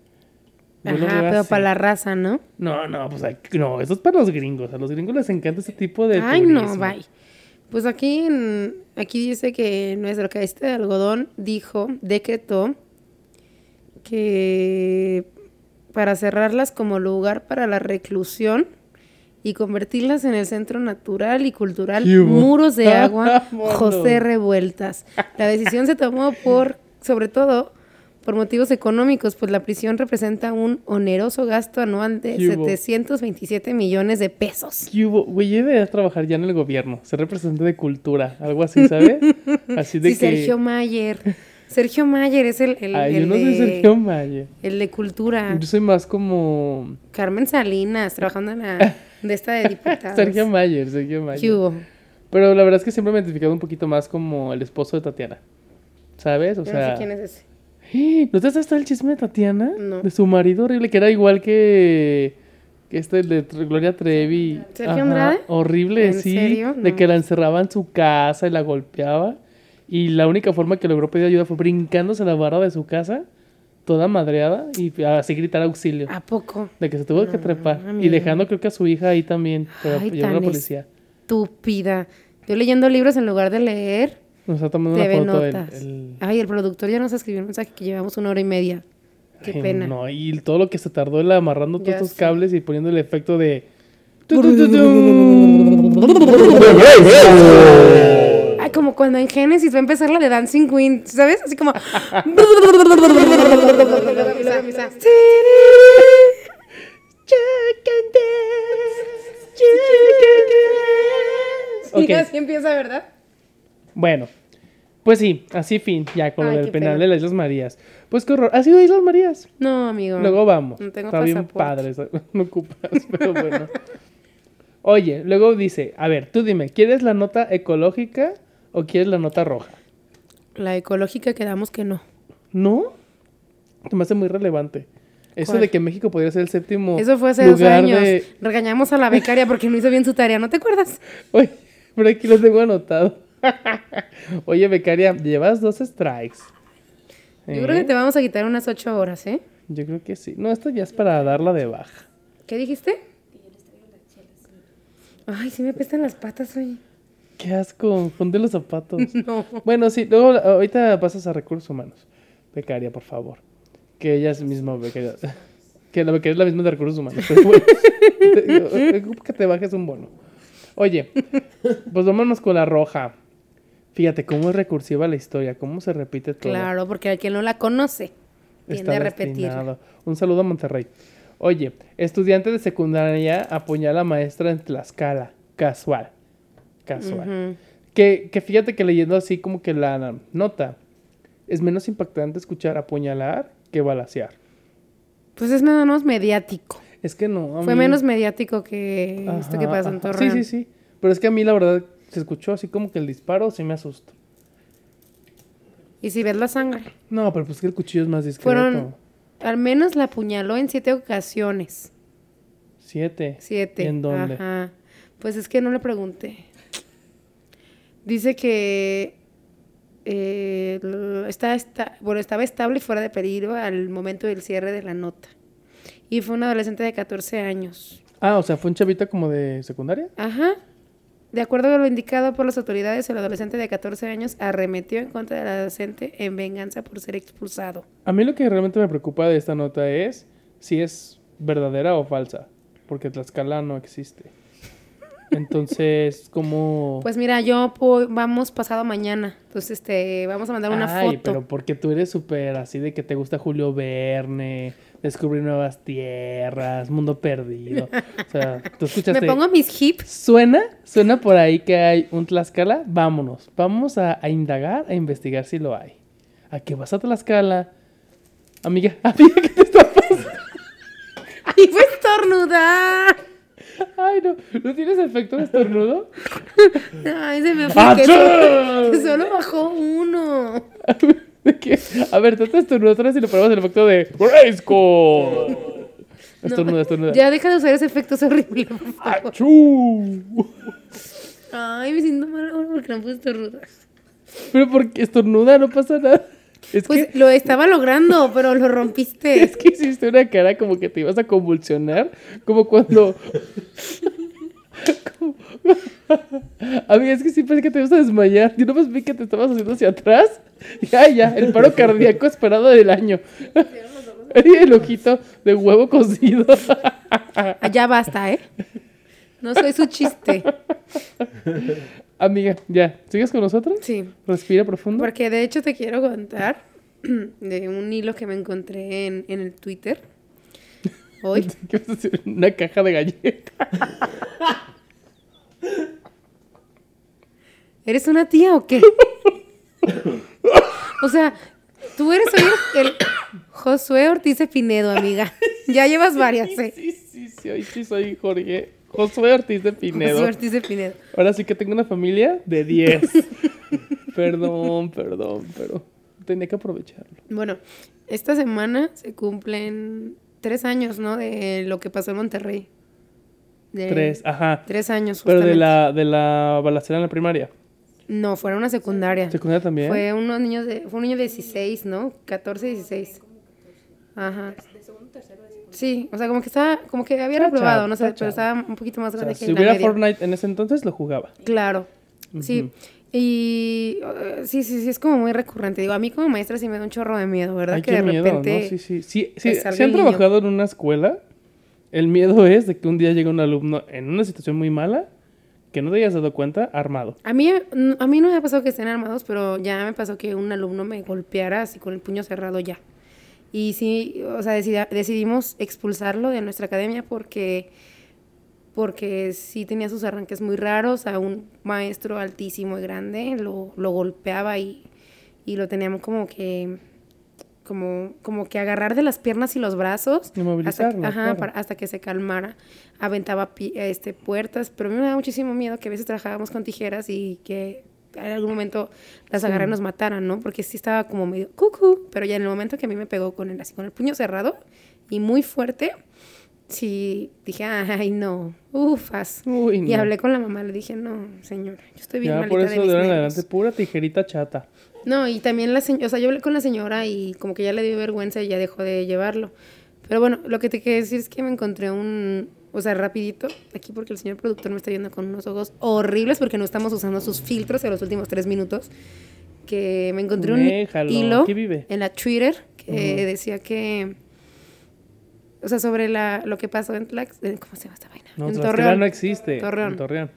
A: Yo
B: Ajá, pero
A: así.
B: para la raza, ¿no?
A: No, no, pues no, eso es para los gringos. A los gringos les encanta ese tipo de
B: Ay,
A: turismo.
B: no, bye. Pues aquí, aquí dice que nuestro caíste de algodón dijo, decretó que para cerrarlas como lugar para la reclusión y convertirlas en el centro natural y cultural. Muros de Agua
A: Vámonos.
B: José Revueltas. La decisión se tomó por, sobre todo, por motivos económicos, pues la prisión representa un oneroso gasto anual de
A: ¿Qué hubo?
B: 727 millones de pesos.
A: ¿Qué hubo? Güey, yo debería trabajar ya en el gobierno. Ser representante de cultura. Algo así, ¿sabes? Así de
B: Sí,
A: que...
B: Sergio Mayer. Sergio Mayer es el, el,
A: Ay,
B: el
A: yo no
B: de,
A: soy Sergio Mayer.
B: el de cultura.
A: Yo soy más como...
B: Carmen Salinas, trabajando en la de esta de diputados.
A: Sergio Mayer, Sergio
B: ¿Qué
A: Mayer.
B: hubo?
A: Pero la verdad es que siempre me he identificado un poquito más como el esposo de Tatiana. ¿Sabes? O
B: Yo
A: sea...
B: no sé quién es ese.
A: ¿No te has estado el chisme de Tatiana?
B: No.
A: De su marido horrible, que era igual que, que este de Gloria Trevi.
B: ¿Sergio Andrade?
A: Horrible,
B: ¿En
A: sí.
B: serio?
A: De
B: No.
A: que la encerraba en su casa y la golpeaba. Y la única forma que logró pedir ayuda fue brincándose la barra de su casa, toda madreada, y así gritar auxilio.
B: ¿A poco?
A: De que se tuvo que trepar. Y dejando creo que a su hija ahí también. Pero
B: Ay,
A: llevó a la policía.
B: Estúpida. Yo leyendo libros en lugar de leer,
A: Nos está tomando una foto el-
B: Notas.
A: el,
B: Ay, el productor ya nos escribió un mensaje que llevamos una hora y media. Qué
A: Ay,
B: pena.
A: No, y todo lo que se tardó él amarrando todos
B: Ya
A: estos cables y poniendo el efecto de.
B: Como cuando en Génesis va a empezar la de Dancing Queen, ¿sabes? Así como... Y así empieza, ¿verdad?
A: Bueno, pues sí, así fin, ya con lo
B: Ay,
A: del
B: qué
A: penal
B: pena.
A: de las Islas Marías. Pues qué horror. ¿Has ido a Islas Marías?
B: No, amigo.
A: Luego vamos.
B: No tengo
A: Está bien padre, no ocupas, pero bueno. Oye, luego dice, a ver, tú dime, ¿quieres la nota ecológica o quieres la nota roja?
B: La ecológica quedamos que no.
A: ¿No? Se me hace muy relevante. Eso
B: ¿Cuál?
A: de que México podría ser el séptimo
B: Eso fue hace dos años.
A: de...
B: Regañamos a la becaria porque no hizo bien su tarea, ¿no te acuerdas?
A: Oye, por aquí lo tengo anotado. Oye, becaria, llevas dos strikes.
B: Yo
A: ¿Eh?
B: creo que te vamos a quitar unas ocho horas, ¿eh?
A: Yo creo que sí. No, esto ya es para darla de baja.
B: ¿Qué dijiste? Ay, sí me apestan las patas hoy.
A: Qué asco, ponte los zapatos.
B: No.
A: Bueno, sí, luego ahorita pasas a recursos humanos. Becaria, por favor. Que ella es misma becaria. Que la becaria es la misma de recursos humanos. Pero bueno, te- que te bajes un bono. Oye, pues vámonos con la roja. Fíjate cómo es recursiva la historia, cómo se repite todo.
B: Claro, porque que no la conoce tiende
A: Está
B: a repetir.
A: Un saludo a Monterrey. Oye, estudiante de secundaria apuñala a maestra en Tlaxcala. Casual. Casual. Que, que fíjate que leyendo así como que la nota, es menos impactante escuchar apuñalar que balasear.
B: Pues es menos mediático.
A: Es que no. a
B: Fue
A: mí-
B: menos mediático que esto que pasó en. Torreón.
A: Sí, sí, sí. Pero es que a mí la verdad se escuchó así como que el disparo sí me asustó.
B: Y si ves la sangre,
A: No, pero pues que el cuchillo es más discreto.
B: fueron, al menos la apuñaló en siete ocasiones.
A: Siete.
B: Siete.
A: ¿Y en dónde?
B: Ajá. Pues es que no le pregunté. Dice que eh, está- bueno, estaba estable y fuera de peligro al momento del cierre de la nota. Y fue un adolescente de 14 años.
A: Ah, o sea, fue un chavita como de secundaria.
B: Ajá. De acuerdo a lo indicado por las autoridades, el adolescente de 14 años arremetió en contra del adolescente en venganza por ser expulsado.
A: A mí lo que realmente me preocupa de esta nota es si es verdadera o falsa, porque Tlaxcala no existe. Entonces, como...
B: Pues mira, yo po- vamos pasado mañana. Entonces, este, vamos a mandar una
A: Ay,
B: foto.
A: pero porque tú eres súper así de que te gusta Julio Verne, descubrir nuevas tierras, mundo perdido. O sea, tú escuchaste...
B: Me pongo mis hips.
A: Suena, suena por ahí que hay un Tlaxcala. Vámonos, vamos a, a indagar, a investigar si lo hay. ¿A qué vas a Tlaxcala? Amiga, amiga, ¿qué te está pasando?
B: ¡Ay, fue estornudar!
A: Ay, no, ¿no tienes efecto de estornudo?
B: Ay, se me fue que solo,
A: ¡Achú!
B: que solo bajó uno.
A: A ver, trata de estornudar otra vez y le ponemos el efecto de Grayskull. Estornuda, estornuda.
B: Ya deja de usar ese efecto, es horrible.
A: ¡Achú!
B: Ay, me siento mal ahora porque no puedo estornudar.
A: Pero porque estornuda, no pasa nada. Es
B: Pues
A: que,
B: lo estaba logrando, pero lo rompiste.
A: es que hiciste una cara como que te ibas a convulsionar, como cuando... como- Amiga, es que sí parece que te ibas a desmayar. Yo nomás vi que te estabas haciendo hacia atrás. Ya, ya, el paro cardíaco esperado del año. Y el ojito de huevo cocido.
B: Ya basta, ¿eh? No soy su chiste.
A: Amiga, ya, ¿sigues con nosotros?
B: Sí.
A: Respira profundo.
B: Porque de hecho te quiero contar de un hilo que me encontré en, en el Twitter hoy.
A: ¿Qué vas a decir? Una caja de galletas.
B: ¿Eres una tía o qué? O sea, tú eres hoy el, el Josué Ortiz Pinedo, amiga. Ya llevas varias, ¿eh?
A: Sí, sí, sí, hoy sí soy Jorge. Josué Ortiz de Pinedo.
B: Josué Ortiz de Pinedo.
A: Ahora sí que tengo una familia de 10. perdón, perdón, pero tenía que aprovecharlo.
B: Bueno, esta semana se cumplen tres años, ¿no? De lo que pasó en Monterrey. De-
A: Tres, ajá.
B: Tres años.
A: Pero de la, de la balacera en la primaria.
B: No, fue una secundaria.
A: Secundaria también.
B: Fue unos niños de, fue un niño de 16, ¿no? 14, 16. Ajá. Sí, o sea, como que estaba, como que había reprobado, no sé, pero estaba un poquito más
A: O sea,
B: grande que
A: si
B: la
A: hubiera
B: media.
A: Fortnite en ese entonces, lo jugaba.
B: Claro, sí. Y uh, sí, sí, sí, es como muy recurrente. Digo, a mí como maestra sí me da un chorro de miedo, ¿verdad?
A: Ay,
B: que
A: qué
B: de
A: miedo,
B: repente...
A: ¿no? Sí, sí. Sí,
B: te
A: sí,
B: salga
A: si han
B: niño.
A: trabajado en una escuela, el miedo es de que un día llegue un alumno en una situación muy mala, que no te hayas dado cuenta, armado.
B: A mí, a mí no me ha pasado que estén armados, pero ya me pasó que un alumno me golpeara así con el puño cerrado ya. Y sí, o sea, decidi- decidimos expulsarlo de nuestra academia porque, porque sí tenía sus arranques muy raros. A un maestro altísimo y grande lo, lo golpeaba y, y lo teníamos como que, como, como que agarrar de las piernas y los brazos. Hasta, que- ajá,
A: claro.
B: para- hasta que se calmara. Aventaba este, puertas, pero a mí me da muchísimo miedo que a veces trabajábamos con tijeras y que en algún momento las agarran y nos mataran, ¿no? Porque sí estaba como medio cucú, pero ya en el momento que a mí me pegó con el, así, con el puño cerrado y muy fuerte, sí dije, ay, no, ufas.
A: Uy,
B: Y hablé con la mamá, le dije, no, señora, yo estoy bien
A: Ya
B: malita
A: por
B: de
A: eso
B: mis
A: de en
B: nervios".
A: adelante, pura tijerita chata.
B: No, y también la señora, o sea, yo hablé con la señora y como que ya le dio vergüenza y ya dejó de llevarlo. Pero bueno, lo que te quiero decir es que me encontré un, o sea, rapidito, aquí porque el señor productor me está viendo con unos ojos horribles porque no estamos usando sus filtros en los últimos tres minutos, que me encontré un
A: Déjalo,
B: hilo
A: vive.
B: en la Twitter que decía que, o sea, sobre la, lo que pasó en Tlax, eh, ¿cómo se llama esta vaina?
A: No,
B: en Torreón.
A: no existe.
B: Torreón.
A: En Torreón.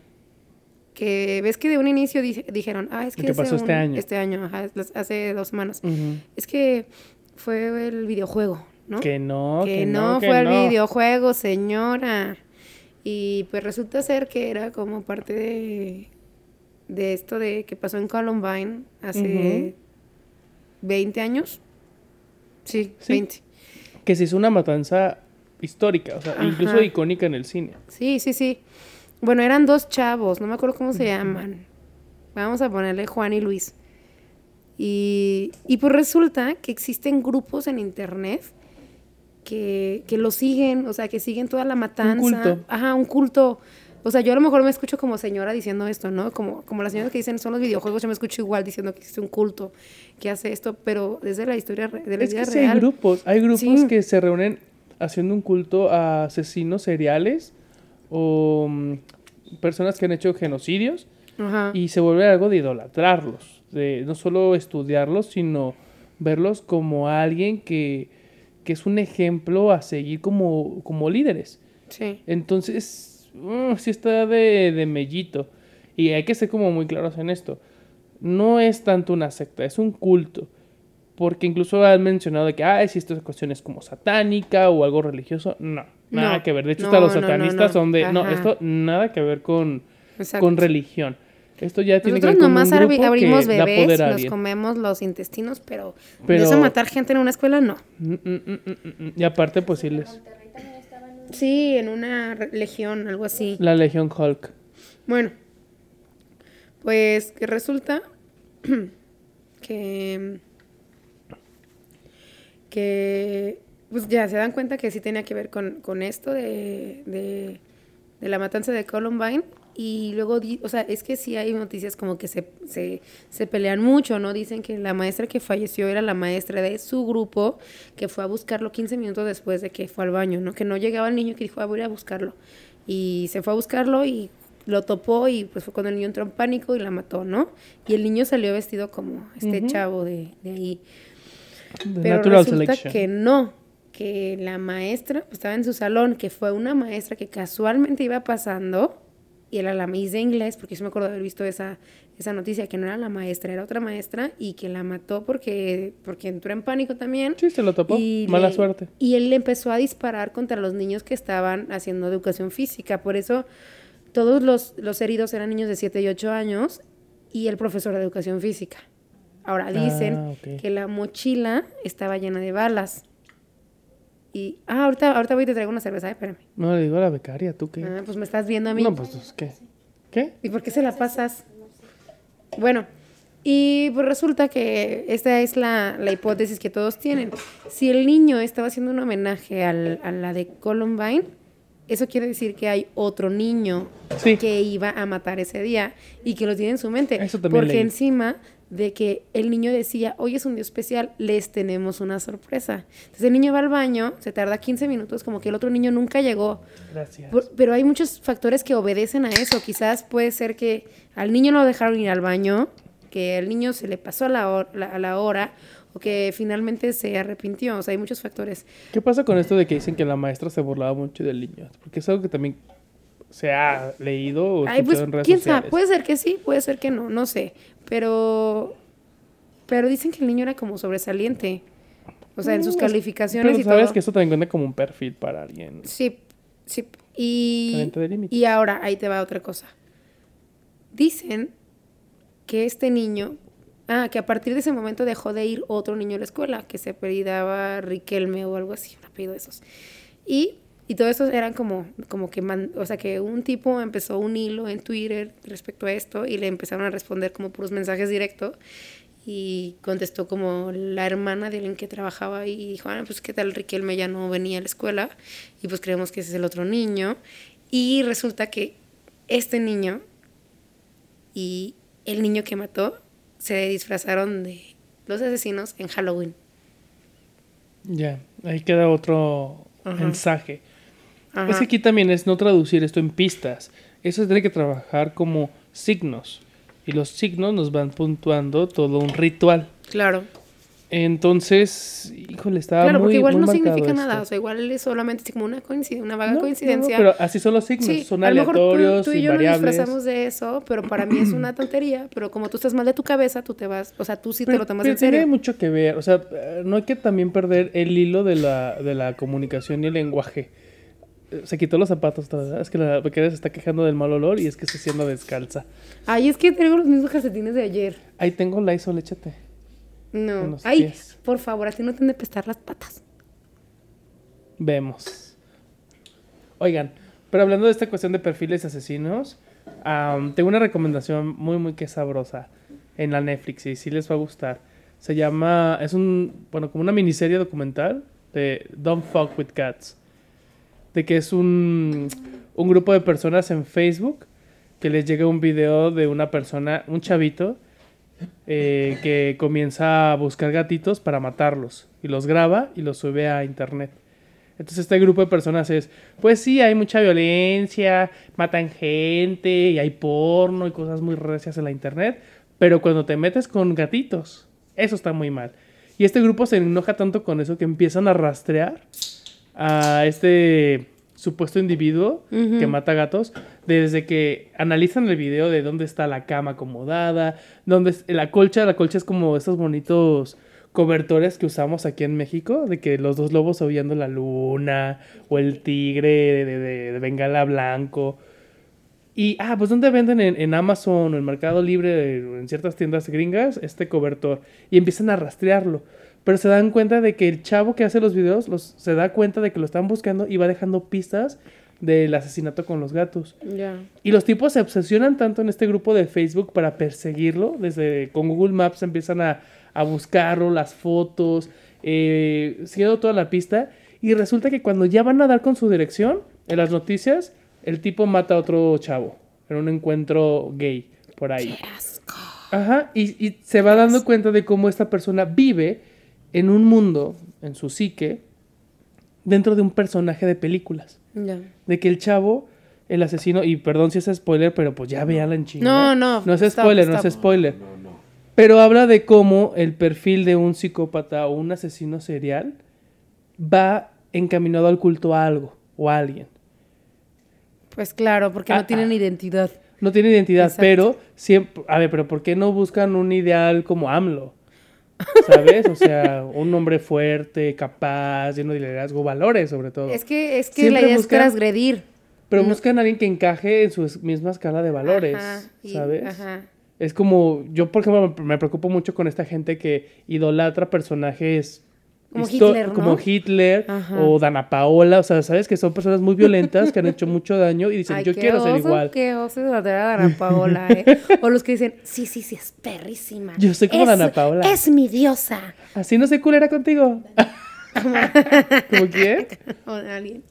B: que ves que de un inicio dije- dijeron, ah, es que
A: ¿Qué pasó este
B: un-
A: año?
B: Este año, ajá, hace dos semanas.
A: Ujú.
B: Es que fue el videojuego, ¿no?
A: Que no,
B: que,
A: que
B: no,
A: que
B: fue el
A: no.
B: videojuego, señora. Y pues resulta ser que era como parte de, de esto de que pasó en Columbine hace 20 años. Sí,
A: Sí.
B: 20.
A: Que se hizo una matanza histórica, o sea, incluso icónica en el cine.
B: Sí, sí, sí. Bueno, eran dos chavos, no me acuerdo cómo se llaman. Vamos a ponerle Juan y Luis. Y, y pues resulta que existen grupos en internet que, que lo siguen, o sea, que siguen toda la matanza.
A: culto.
B: Ajá, un culto. O sea, yo a lo mejor me escucho como señora diciendo esto, ¿no? Como, como las señoras que dicen son los videojuegos, yo me escucho igual diciendo que existe un culto que hace esto, pero desde la historia de la
A: Es
B: vida
A: que hay grupos, hay grupos
B: Sí.
A: que se reúnen haciendo un culto a asesinos seriales o mm, personas que han hecho genocidios
B: Ajá.
A: y se vuelve algo de idolatrarlos, de no solo estudiarlos, sino verlos como alguien que, que es un ejemplo a seguir como, como líderes.
B: Sí.
A: Entonces, mm, sí está de, de mellito. Y hay que ser como muy claros en esto. No es tanto una secta, es un culto. Porque incluso han mencionado de que, ah, si esto es cuestiones como satánica o algo religioso. No, nada
B: No.
A: que ver. De hecho,
B: No,
A: hasta los satanistas
B: no.
A: son de, no, esto nada que ver con,
B: Exacto.
A: con religión. Esto ya tiene que
B: Nosotros
A: con
B: nomás
A: un
B: abri-
A: grupo
B: abrimos
A: que
B: bebés, nos comemos los intestinos, pero,
A: Pero-
B: eso matar gente en una escuela, no.
A: Mm, mm, mm. Y aparte, pues sí les...
B: Sí, en una legión, algo así.
A: La Legión Hulk.
B: Bueno, pues que resulta que que pues ya se dan cuenta que sí tenía que ver con, con esto de, de, de la matanza de Columbine y luego, o sea, es que sí hay noticias como que se, se, se pelean mucho, ¿no? Dicen que la maestra que falleció era la maestra de su grupo que fue a buscarlo 15 minutos después de que fue al baño, ¿no? Que no llegaba el niño que dijo, ah, voy a ir a buscarlo. Y se fue a buscarlo y lo topó y pues fue cuando el niño entró en pánico y la mató, ¿no? Y el niño salió vestido como este chavo de, de ahí.
A: The
B: Pero resulta
A: Selection.
B: que no, que la maestra pues, estaba en su salón, que fue una maestra que casualmente iba pasando y era la Miss de inglés, porque yo me acuerdo de haber visto esa, esa noticia, que no era la maestra, era otra maestra y que la mató porque, porque entró en pánico también.
A: Sí, se lo topó.
B: Y
A: Mala
B: le-
A: suerte.
B: Y él le empezó a disparar contra los niños que estaban haciendo educación física. Por eso todos los, los heridos eran niños de 7 y 8 años y el profesor de educación física. Ahora dicen
A: Ah,
B: que la mochila estaba llena de balas. Y, ah, ahorita, ahorita voy y te traigo una cerveza, eh, espérame.
A: No, le digo a la becaria, ¿tú qué?
B: Ah, pues me estás viendo a mí.
A: No, pues, ¿qué? ¿Qué?
B: ¿Y por qué se la pasas? Bueno, y pues resulta que esta es la, la hipótesis que todos tienen. Si el niño estaba haciendo un homenaje al- a la de Columbine, eso quiere decir que hay otro niño
A: Sí.
B: que iba a matar ese día y que lo tiene en su mente.
A: Eso también
B: porque
A: leí.
B: encima de que el niño decía, hoy es un día especial, les tenemos una sorpresa. Entonces el niño va al baño, se tarda 15 minutos, como que el otro niño nunca llegó.
A: Gracias.
B: Por- pero hay muchos factores que obedecen a eso. Quizás puede ser que al niño no lo dejaron ir al baño, que al niño se le pasó a la, hor- la- a la hora o que finalmente se arrepintió. O sea, hay muchos factores.
A: ¿Qué pasa con esto de que dicen que la maestra se burlaba mucho del niño? Porque es algo que también se ha leído o
B: Ay, pues,
A: en redes
B: quién
A: sociales.
B: sabe. Puede ser que sí, puede ser que no, no sé. Pero, pero dicen que el niño era como sobresaliente. O sea, en sus
A: Mm,
B: calificaciones
A: Pero
B: y
A: sabes
B: todo.
A: que esto también cuenta como un perfil para alguien.
B: Sí, sí. Y, y ahora, ahí te va otra cosa. Dicen que este niño, ah, que a partir de ese momento dejó de ir otro niño a la escuela, que se apellidaba Riquelme o algo así, un apellido de esos. Y, y todo eso eran como, como que, man- o sea, que un tipo empezó un hilo en Twitter respecto a esto y le empezaron a responder como puros mensajes directos. Y contestó como la hermana de alguien que trabajaba ahí y dijo, ah, pues qué tal Riquelme ya no venía a la escuela y pues creemos que ese es el otro niño. Y resulta que este niño y el niño que mató se disfrazaron de los asesinos en Halloween.
A: Ya, ahí queda otro
B: Ajá.
A: mensaje.
B: Ajá.
A: Es que aquí también es no traducir esto en pistas. Eso se tiene que trabajar como signos. Y los signos nos van puntuando todo un ritual.
B: Claro,
A: Entonces, híjole, estaba
B: claro,
A: muy
B: porque igual no significa
A: esto.
B: nada, o sea, igual es solamente como una coincidencia, una vaga
A: No, no, no,
B: coincidencia.
A: pero así son los signos,
B: Sí,
A: son
B: a lo mejor tú-
A: aleatorios,
B: tú, y yo nos disfrazamos de eso, pero para mí es una tontería. Pero como tú estás mal de tu cabeza, tú te vas, o sea, tú sí te lo tomas
A: pero
B: en serio.
A: Tiene mucho que ver, o sea, eh, no hay que también perder el hilo de la, de la comunicación y el lenguaje. Se quitó los zapatos, es que la pequeña se está quejando del mal olor y es que está haciendo descalza.
B: Ay, es que traigo los mismos calcetines de ayer.
A: Ahí tengo Lysol, échate. En
B: No. Ay,
A: pies.
B: por favor, a ti no te han de pestar las patas.
A: Vemos. Oigan, pero hablando de esta cuestión de perfiles asesinos, tengo una recomendación muy, muy que sabrosa en la Netflix y sí les va a gustar. Se llama, es un, bueno, como una miniserie documental de Don't Fuck With Cats. De que es un, un grupo de personas en Facebook que les llega un video de una persona, un chavito, eh, que comienza a buscar gatitos para matarlos y los graba y los sube a internet. Entonces este grupo de personas es, pues sí, hay mucha violencia, matan gente y hay porno y cosas muy recias en la internet, pero cuando te metes con gatitos, eso está muy mal. Y este grupo se enoja tanto con eso que empiezan a rastrear a este supuesto individuo que mata gatos desde que analizan el video de dónde está la cama acomodada, dónde es la colcha, la colcha es como estos bonitos cobertores que usamos aquí en México, de que los dos lobos aullando la luna, o el tigre de, de- de bengala blanco. Y, ah, pues ¿dónde venden en, en Amazon o en Mercado Libre, en ciertas tiendas gringas, este cobertor? Y empiezan a rastrearlo. Pero se dan cuenta de que el chavo que hace los videos los, se da cuenta de que lo están buscando y va dejando pistas del asesinato con los gatos. Y los tipos se obsesionan tanto en este grupo de Facebook para perseguirlo. Desde con Google Maps empiezan a, a buscarlo, las fotos, eh, siguiendo toda la pista. Y resulta que cuando ya van a dar con su dirección, en las noticias, el tipo mata a otro chavo en un encuentro gay por ahí.
B: Qué asco.
A: Ajá, y, y se va dando cuenta de cómo esta persona vive en un mundo, en su psique, dentro de un personaje de películas.
B: Ya.
A: De que el chavo, el asesino, y perdón si es spoiler, pero pues ya véanla en chinga.
B: No, no,
A: No es
B: stop,
A: spoiler, no es spoiler. Pero habla de cómo el perfil de un psicópata o un asesino serial va encaminado al culto a algo o a alguien.
B: Pues claro, porque
A: Ah,
B: no tienen
A: ah.
B: identidad.
A: No tiene identidad,
B: Exacto.
A: pero siempre. A ver, pero ¿por qué no buscan un ideal como AMLO? ¿Sabes? O sea, un hombre fuerte, capaz, lleno de liderazgo, valores sobre todo.
B: Es que, es que
A: Siempre
B: la idea es
A: buscan-
B: transgredir.
A: Pero
B: no-
A: buscan a alguien que encaje en su es- misma escala de valores,
B: Ajá, y-
A: ¿sabes?
B: Ajá.
A: Es como, yo por ejemplo me preocupo mucho con esta gente que idolatra personajes
B: Como Hitler, ¿no?
A: como Hitler
B: Ajá.
A: o Dana Paola, o sea, sabes que son personas muy violentas que han hecho mucho daño y dicen,
B: Ay,
A: yo quiero ser igual.
B: Qué oso a Dana Paola, ¿eh? O los que dicen, sí, sí, sí, es perrísima.
A: Yo soy como
B: Es-
A: Dana Paola.
B: Es mi diosa.
A: Así no sé culera contigo. ¿Como quién?
B: O alguien.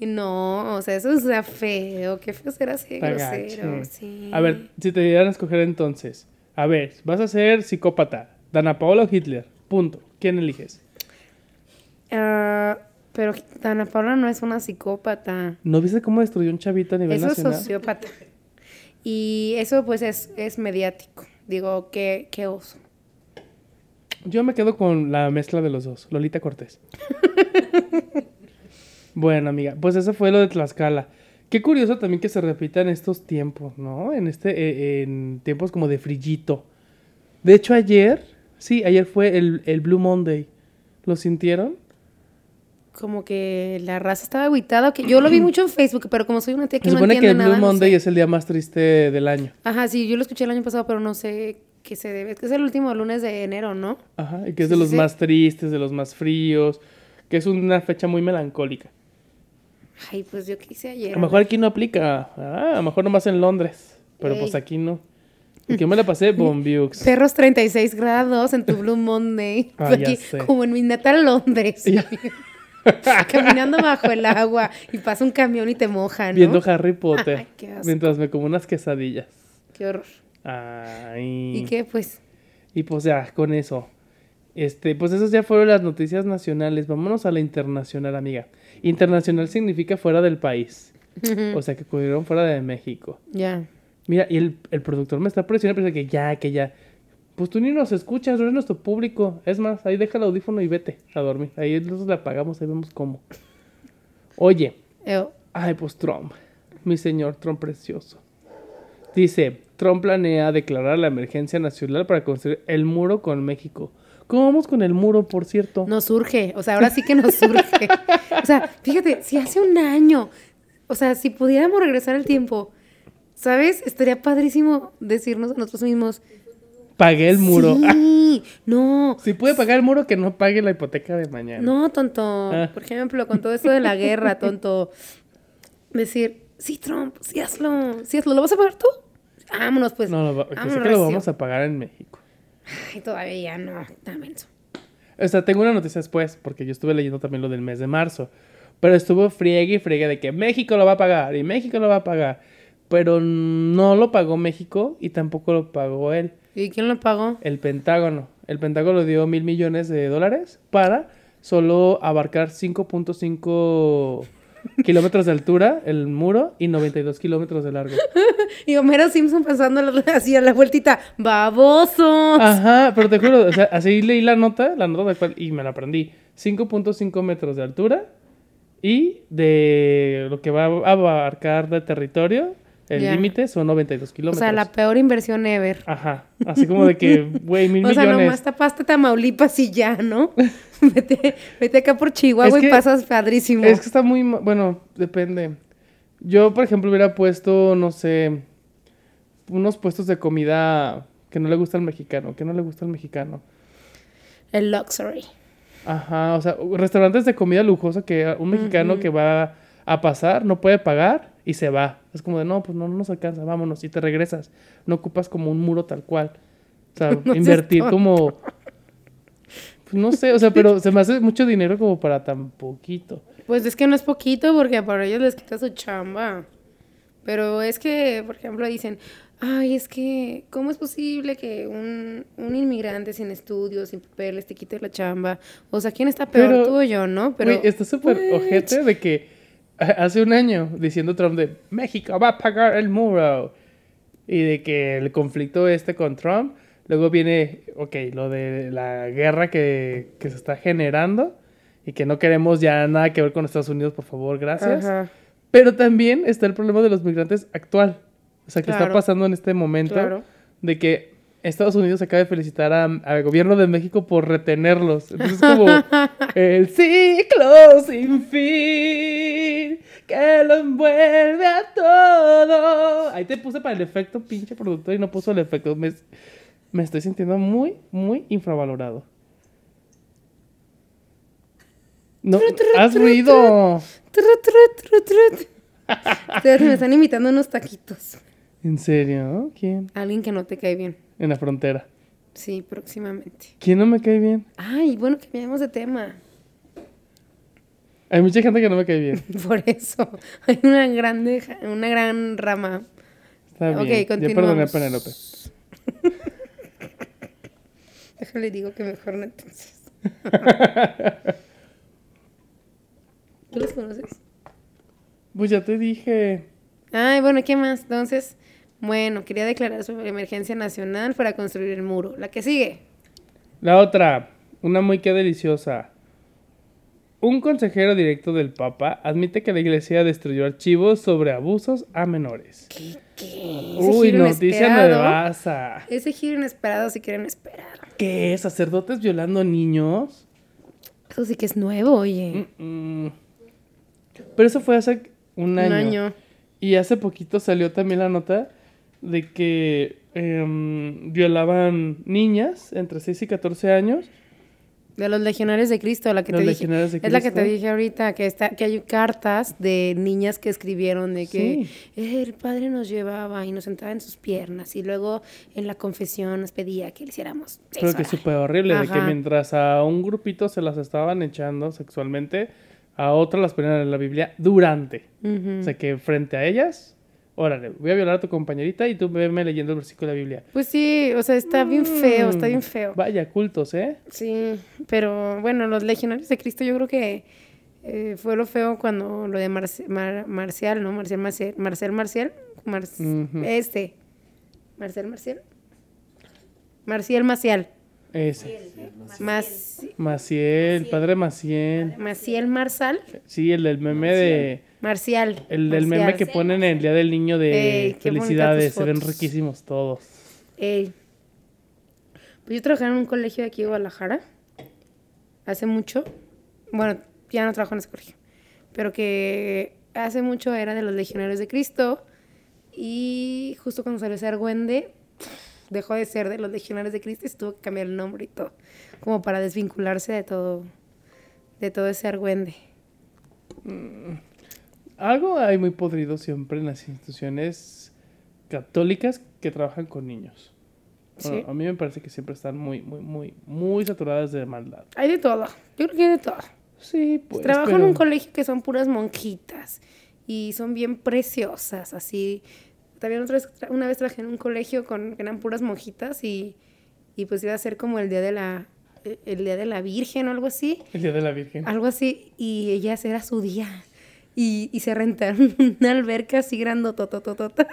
B: No, o sea, eso es feo. Qué feo ser así, grosero. Sí.
A: A ver, si te dieran a escoger entonces, a ver, vas a ser psicópata, Dana Paola o Hitler, punto. ¿Quién eliges?
B: Ah, pero Dana Paola no es una psicópata.
A: ¿No viste cómo destruyó un chavito a nivel
B: Eso es
A: nacional?
B: sociópata. Y eso pues es, es mediático. Digo, qué, qué oso.
A: Yo me quedo con la mezcla de los dos, Lolita Cortés. bueno, amiga, pues eso fue lo de Tlaxcala. Qué curioso también que se repita en estos tiempos, ¿no? En este, eh, en tiempos como de frillito. De hecho, ayer, sí, ayer fue el, el Blue Monday. ¿Lo sintieron?
B: Como que la raza estaba aguitada. Que yo lo vi mucho en Facebook, pero como soy una tía que
A: Se
B: no
A: supone que
B: entiende
A: el Blue
B: nada, no
A: Monday
B: sé.
A: es el día más triste del año.
B: Ajá, sí, yo lo escuché el año pasado, pero no sé qué se debe. Es que es el último lunes de enero, ¿no?
A: Ajá, y que es de
B: sí,
A: los
B: sí.
A: más tristes, de los más fríos, que es una fecha muy melancólica.
B: Ay, pues yo quise ayer.
A: A lo mejor aquí no aplica, ah, a lo mejor nomás en Londres, pero
B: Ey.
A: pues aquí no. Porque yo me la pasé bombiux.
B: Perros 36 grados en tu Blue Monday.
A: Ah, ya
B: Aquí,
A: sé.
B: como en mi natal Londres.
A: Ya.
B: Caminando bajo el agua y pasa un camión y te moja, ¿no?
A: Viendo Harry Potter
B: Ay, qué asco.
A: mientras me como unas quesadillas.
B: Qué horror.
A: Ay.
B: ¿Y qué? Pues,
A: Y pues ya, con eso. Este, pues esas ya fueron las noticias nacionales. Vámonos a la internacional, amiga. Internacional significa fuera del país. O sea, que ocurrieron fuera de México.
B: ya.
A: Mira, y el, el productor me está presionando, pero que ya, que ya. Pues tú ni nos escuchas, no eres nuestro público. Es más, ahí deja el audífono y vete a dormir. Ahí nosotros le apagamos, ahí vemos cómo. Oye, ay, pues Trump, mi señor Trump precioso. Dice, Trump planea declarar la emergencia nacional para construir el muro con México. ¿Cómo vamos con el muro, por cierto?
B: Nos surge, o sea, ahora sí que nos surge. O sea, fíjate, si hace un año, o sea, si pudiéramos regresar el tiempo, ¿sabes? Estaría padrísimo decirnos a nosotros mismos.
A: Pagué el muro.
B: Sí, no,
A: si puede pagar el muro, que no pague la hipoteca de mañana.
B: no, tonto.
A: Ah.
B: Por ejemplo, con todo esto de la guerra, tonto. Decir, sí, Trump, sí hazlo, sí hazlo. ¿Lo vas a pagar tú? Vámonos, pues.
A: No,
B: Vámonos,
A: sé que lo vamos a pagar en México.
B: Ay, todavía no, menso.
A: O sea, tengo una noticia después, porque yo estuve leyendo también lo del mes de marzo. Pero estuvo friegue y friegue de que México lo va a pagar y México lo va a pagar. Pero no lo pagó México y tampoco lo pagó él.
B: ¿Y quién lo pagó?
A: El Pentágono. El Pentágono dio mil millones de dólares para solo abarcar 5.5 kilómetros de altura el muro y 92 kilómetros de largo.
B: Y Homero Simpson pasando así a la vueltita. ¡Babosos!
A: Ajá, pero te juro, o sea, así leí la nota, la nota de cual, y me la aprendí. 5.5 metros de altura y de lo que va a abarcar de territorio, el
B: Ya.
A: límite son 92
B: o
A: kilómetros.
B: sea, la peor inversión ever.
A: Ajá, así como de que, güey, mil
B: O sea,
A: millones.
B: nomás tapaste Tamaulipas y ya, ¿no? vete, vete acá por Chihuahua
A: Es que-
B: y pasas padrísimo.
A: Es que está muy, bueno, depende. Yo, por ejemplo, hubiera puesto, no sé, unos puestos de comida que no le gusta al mexicano, que no le gusta al mexicano.
B: El luxury.
A: Ajá, o sea, restaurantes de comida lujosa que un mexicano que va a pasar no puede pagar y se va. Es como de, no, pues no, no nos alcanza, vámonos y te regresas. No ocupas como un muro tal cual. O sea,
B: No
A: invertir como... Pues no sé, o sea, pero se me hace mucho dinero como para tan poquito.
B: Pues es que no es poquito porque para ellos les quita su chamba. Pero es que, por ejemplo, dicen, ay, es que, ¿cómo es posible que un, un inmigrante sin estudios, sin papeles, te quite la chamba? O sea, ¿quién está peor,
A: Pero,
B: tú o yo, no? Pero,
A: está súper ojete de que hace un año diciendo Trump de México va a pagar el muro y de que el conflicto este con Trump, luego viene, ok, lo de la guerra que, que se está generando y que no queremos ya nada que ver con Estados Unidos, por favor, gracias.
B: Ajá,
A: Pero también está el problema de los migrantes actual, o sea, que está pasando en este momento
B: claro.
A: de que Estados Unidos acaba de felicitar al gobierno de México por retenerlos. Entonces es como el ciclo sin fin que lo envuelve a todo. Ahí te puse para el efecto pinche productor y no puso el efecto. Me, me estoy sintiendo muy, muy infravalorado. No, haz ruido.
B: Ustedes me están invitando unos taquitos.
A: ¿En serio? ¿Quién?
B: Alguien que no te cae bien.
A: En la frontera.
B: Sí, próximamente.
A: ¿Quién no me cae bien?
B: Ay, bueno, cambiamos de tema.
A: Hay mucha gente que no me cae bien.
B: Por eso. Hay una grande, una gran rama.
A: Está bien. Ya perdoné a
B: continuamos.
A: Penélope.
B: Déjale digo que mejor no entonces. ¿Tú los conoces?
A: Pues ya te dije.
B: Ay, bueno, ¿qué más? Entonces, bueno, quería declarar sobre emergencia nacional para construir el muro. La que sigue.
A: La otra, una muy que deliciosa. Un consejero directo del Papa admite que la iglesia destruyó archivos sobre abusos a menores.
B: ¿Qué? ¿Qué? Ese
A: Uy,
B: giro
A: noticia nuevasa.
B: Ese giro inesperado sí que era inesperado.
A: ¿Qué? ¿Sacerdotes violando niños?
B: Eso sí que es nuevo, oye.
A: Mm, mm. Pero eso fue hace un año.
B: Un año.
A: Y hace poquito salió también la nota de que em, violaban niñas entre 6 y 14 años.
B: De los legionarios de Cristo, la que
A: Los
B: te dije.
A: de
B: Es la que te
A: Cristo.
B: dije ahorita, que está, que hay cartas de niñas que escribieron de que
A: Sí.
B: el padre nos llevaba y nos sentaba en sus piernas y luego en la confesión nos pedía que le hiciéramos
A: Creo que es súper horrible, de que
B: Ajá.
A: mientras a un grupito se las estaban echando sexualmente, a otras las ponían en la Biblia durante.
B: Ujú.
A: O sea que frente a ellas, órale, voy a violar a tu compañerita y tú veme leyendo el versículo de la Biblia.
B: Pues sí, o sea, está bien feo, está
A: Mm,
B: bien feo.
A: Vaya, cultos, ¿eh?
B: Sí, pero bueno, los legionarios de Cristo yo creo que eh, fue lo feo cuando lo de Marci- Mar- Marcial, ¿no? Marcial Marcial, Marcel Marcial, Mar-
A: Ujú.
B: este, Marcel Marcial, Marcial Macial,
A: Ese.
B: Mas-
A: Maciel, padre Maciel.
B: Maciel Marsal,
A: Sí, el del meme de...
B: Marcial.
A: El del meme que ponen el Día del Niño de
B: Ey,
A: felicidades. Se ven riquísimos todos.
B: Ey. Pues yo trabajaba en un colegio de aquí de Guadalajara. Hace mucho. Bueno, ya no trabajo en ese colegio. Pero que hace mucho era de los legionarios de Cristo. Y justo cuando salió ese argüende, dejó de ser de los legionarios de Cristo y se tuvo que cambiar el nombre y todo. Como para desvincularse de todo, de todo ese argüende.
A: Algo hay muy podrido siempre en las instituciones católicas que trabajan con niños. Bueno,
B: Sí.
A: a mí me parece que siempre están muy, muy, muy, muy saturadas de maldad.
B: Hay de todo. Yo creo que hay de todo.
A: Sí, pues.
B: Trabajo en un colegio que son puras monjitas y son bien preciosas, así. También otra vez, una vez trabajé en un colegio con que eran puras monjitas y, y pues iba a ser como el día de la el día de la Virgen o algo así,
A: El Día de la Virgen.
B: algo así y ellas era su día y, y se rentaron una alberca así grandotototota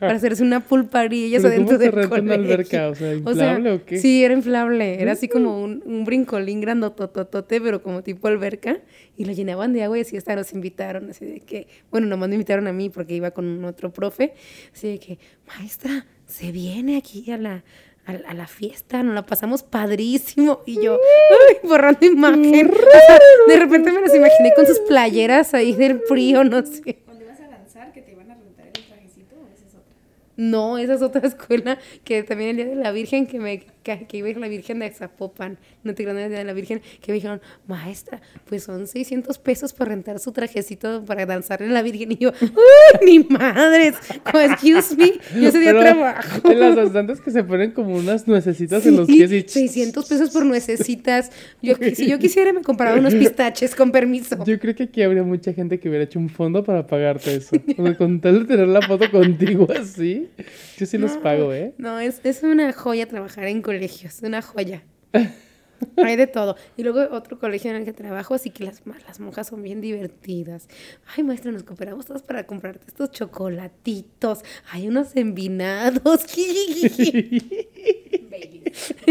B: para hacerse una pool party ellas
A: ¿Pero
B: adentro
A: ¿Cómo se
B: del
A: renta una
B: colegio.
A: alberca? O sea, ¿inflable o qué?
B: Sí, era inflable. Era así como un, un brincolín grandotototote, pero como tipo alberca. Y lo llenaban de agua y así hasta nos invitaron. Así de que, bueno, nomás me invitaron a mí porque iba con otro profe. Así de que, maestra, se viene aquí a la, a, a la fiesta, nos la pasamos padrísimo. Y yo, uy, borrando imagen. O sea, de repente me las imaginé con sus playeras ahí del frío, no sé.
C: Cuando ibas a lanzar, que te iban a rentar el trajecito, ¿o esa es otra?
B: No, esa es otra escuela que también el día de la Virgen, que me que, que iba a ir la Virgen de Zapopan, no te el día de la Virgen, que me dijeron, maestra, pues son 600 pesos por rentar su trajecito para danzarle a la Virgen. Y yo, ¡uy, ni madres! Como, excuse me, yo ese día
A: Pero
B: trabajo.
A: En las bastantes que se ponen como unas nuecesitas
B: Sí,
A: en los pies y...
B: 600 pesos por nuecesitas. Yo, si yo quisiera, me compraba unos pistaches, con permiso.
A: Yo creo que aquí habría mucha gente que hubiera hecho un fondo para pagarte eso. O sea, con tal de tener la foto contigo así, yo sí los pago, ¿eh?
B: No, es, es una joya trabajar en colegios, una joya. Hay de todo. Y luego otro colegio en el que trabajo, así que las, las monjas son bien divertidas. Ay, maestra, nos cooperamos todas para comprarte estos chocolatitos. Hay unos envinados.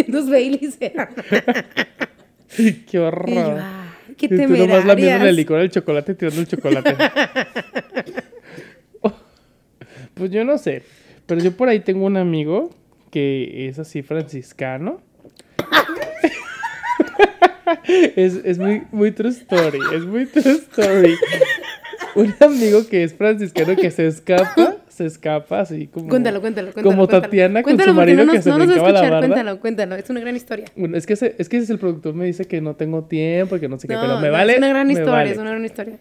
B: Unos Baileys.
A: Qué
B: Y yo,
A: horror.
B: ay, qué
A: Y tú nomás lamiendo el licor al chocolate tirando el chocolate. Pues yo no sé. Pero yo por ahí tengo un amigo que es así franciscano. es, es muy, muy true story. Es muy true story. Un amigo que es franciscano que se escapa, se escapa así como.
B: Cuéntalo, cuéntalo, cuéntalo.
A: Como
B: cuéntalo.
A: Tatiana con
B: Cuéntalo
A: su marido
B: no
A: que se
B: no nos va a
A: la
B: escuchar. Cuéntalo, cuéntalo. Es una gran historia.
A: Bueno, es que ese, es que ese es el productor me dice que no tengo tiempo, que no sé qué,
B: No,
A: pero me vale.
B: Es una gran historia,
A: vale.
B: es una gran historia.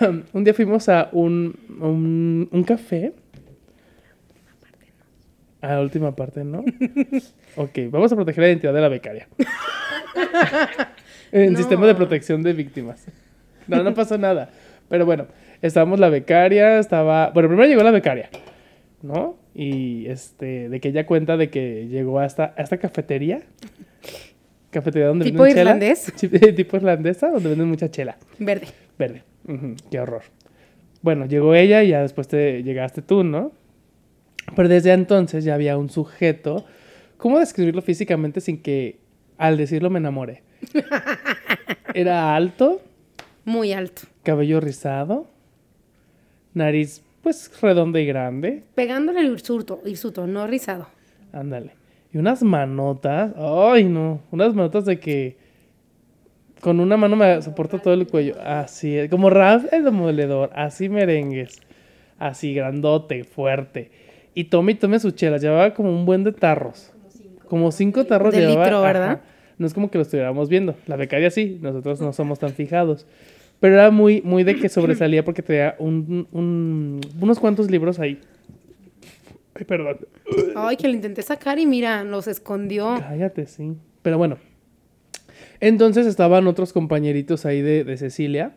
A: un día fuimos a un, un, un café. A la última parte, ¿no? ok, vamos a proteger la identidad de la becaria. en
B: No.
A: sistema de protección de víctimas. No, no pasó nada. Pero bueno, estábamos la becaria, estaba... Bueno, primero llegó la becaria, ¿no? Y este, de que ella cuenta de que llegó a esta, a esta cafetería. Cafetería donde
B: ¿Tipo
A: venden chela.
B: irlandés?
A: Sí, tipo irlandesa, donde venden mucha chela.
B: Verde.
A: Verde. Qué horror. Bueno, llegó ella y ya después te llegaste tú, ¿no? Pero desde entonces ya había un sujeto. ¿Cómo describirlo físicamente sin que al decirlo me enamore? Era alto,
B: Muy alto.
A: cabello rizado, nariz pues redonda y grande.
B: Pegándole el hirsuto, hirsuto, no rizado.
A: Ándale. Y unas manotas. Ay, no. Unas manotas de que. Con una mano me soporta todo el cuello. Así es. Como Ralph el demoledor. Así merengues. Así grandote, fuerte. Y tome y tome sus chelas. Llevaba como un buen de tarros. Como cinco tarros
B: De
A: llevaba.
B: litro, ¿verdad?
A: No es como que lo estuviéramos viendo. La becaria sí. Nosotros no somos tan fijados. Pero era muy, muy de que sobresalía porque traía un, un- unos cuantos libros ahí. Ay, perdón.
B: Ay, que lo intenté sacar y mira, los escondió.
A: Cállate, sí. Pero bueno. Entonces estaban otros compañeritos ahí de, de Cecilia.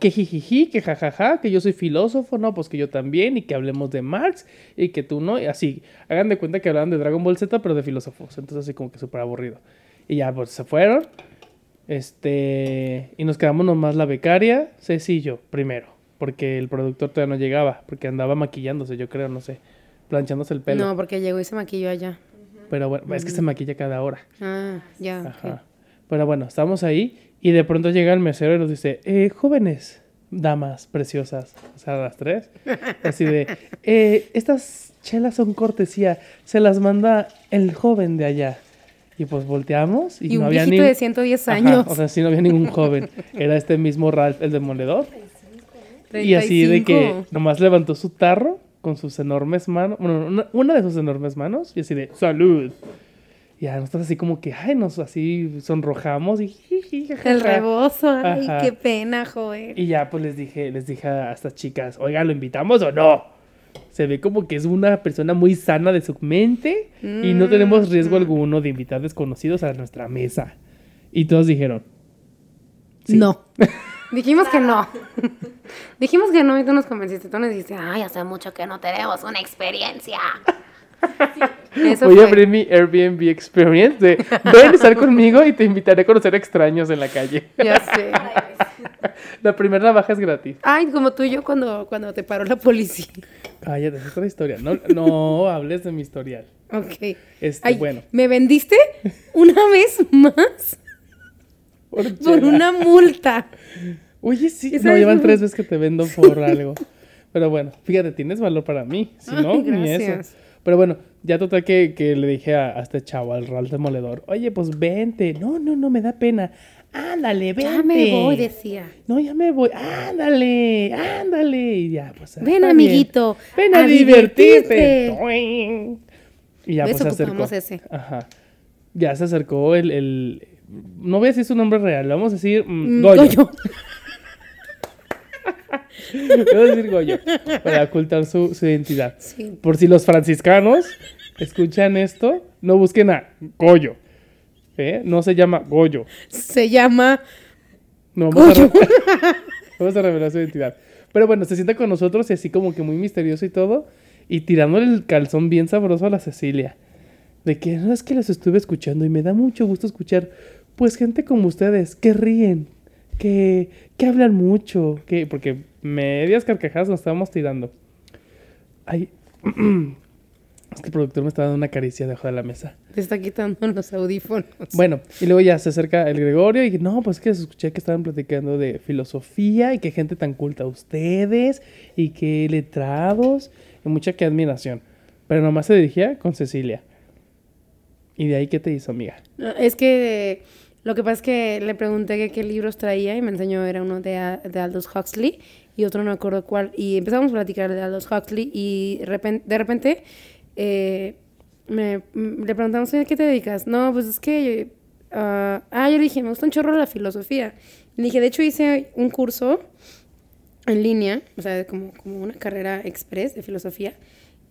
A: Que jijiji, que jajaja, que yo soy filósofo, no, pues que yo también, y que hablemos de Marx, y que tú no, y así. Hagan de cuenta que hablaban de Dragon Ball Z, pero de filósofos. Entonces así como que súper aburrido. Y ya, pues se fueron. Este. Y nos quedamos nomás la becaria, Ceci primero. Porque el productor todavía no llegaba, porque andaba maquillándose, yo creo, no sé. Planchándose el pelo.
B: No, porque llegó y se maquilló allá.
A: Pero bueno, es que se maquilla cada hora.
B: Ah, ya.
A: Ajá. Pero bueno, estamos ahí y de pronto llega el mesero y nos dice, eh, jóvenes, damas preciosas, o sea, las tres, así de, "Eh, estas chelas son cortesía, se las manda el joven de allá. Y pues volteamos y,
B: Y
A: no
B: un
A: había ni...
B: de 110
A: Ajá,
B: años.
A: o sea, sí no había ningún joven, era este mismo Ralph, el demoledor. Y así de que
B: 35.
A: nomás levantó su tarro con sus enormes manos, bueno, una, una de sus enormes manos, y así de, salud. Y ya nosotros así como que, ay, nos así sonrojamos y...
B: El rebozo, ay,
A: Ajá.
B: qué pena, joven.
A: Y ya pues les dije, les dije a estas chicas, oiga, ¿lo invitamos o no? Se ve como que es una persona muy sana de su mente y no tenemos riesgo alguno de invitar desconocidos a nuestra mesa. Y todos dijeron, sí.
B: No. Dijimos que no. Dijimos que no y tú nos convenciste. Tú nos dijiste, ay, hace mucho que no tenemos una experiencia. Eso
A: voy a abrir mi Airbnb Experience de ven a estar conmigo y te invitaré a conocer extraños en la calle.
B: Ya sé.
A: La primera navaja es gratis.
B: Ay, como tú y yo cuando, cuando te paró la policía.
A: Cállate, es otra historia. No, no hables de mi historial.
B: Ok.
A: Este,
B: Ay,
A: bueno.
B: ¿me vendiste una vez más
A: Por
B: una multa?
A: Oye, sí. No, llevan tres veces que te vendo por algo. Pero bueno, fíjate, tienes valor para mí. Si no,
B: Ay,
A: ni eso. Pero bueno, ya total que, que le dije a, a este chavo, al Ralph Demoledor, oye, pues vente. No, no, no, me da pena. Ándale, vente.
B: Ya me voy, decía.
A: No, ya me voy. Ándale, ándale. Y ya, pues.
B: Ven,
A: bien.
B: amiguito.
A: Ven a, divertirte. Y ya, pues se acercó.
B: Ese.
A: Ajá. Ya se acercó el, el- No voy a decir su nombre real, le vamos a decir mm,
B: Mm,
A: Goyo.
B: Goyo.
A: Le vamos a decir Goyo. Para ocultar su, su identidad.
B: Sí.
A: Por si los franciscanos escuchan esto, no busquen a Goyo. ¿Eh? No se llama Goyo.
B: Se llama
A: No, vamos, a
B: Goyo.
A: re- vamos a revelar su identidad. Pero bueno, se sienta con nosotros y así como que muy misterioso y todo. Y tirándole el calzón bien sabroso a la Cecilia. De que no es que los estuve escuchando y me da mucho gusto escuchar, pues gente como ustedes, que ríen, que, que hablan mucho, que porque medias carcajadas nos estábamos tirando. Ay, es que el productor me está dando una caricia debajo de la mesa.
B: Te está quitando los audífonos.
A: Bueno, y luego ya se acerca el Gregorio y no, pues que escuché que estaban platicando de filosofía y que gente tan culta ustedes y que letrados y mucha que admiración. Pero nomás se dirigía con Cecilia. ¿Y de ahí qué te hizo, amiga?
B: No, Es que lo que pasa es que le pregunté que qué libros traía y me enseñó era uno de, de Aldous Huxley y otro no me acuerdo cuál. Y empezamos a platicar de Aldous Huxley y repen- de repente eh, me, m- le preguntamos, "Oye, ¿a qué te dedicas? No, pues es que... ah, ah, yo le dije, me gusta un chorro la filosofía. Le dije, de hecho hice un curso en línea, o sea, como, como una carrera express de filosofía.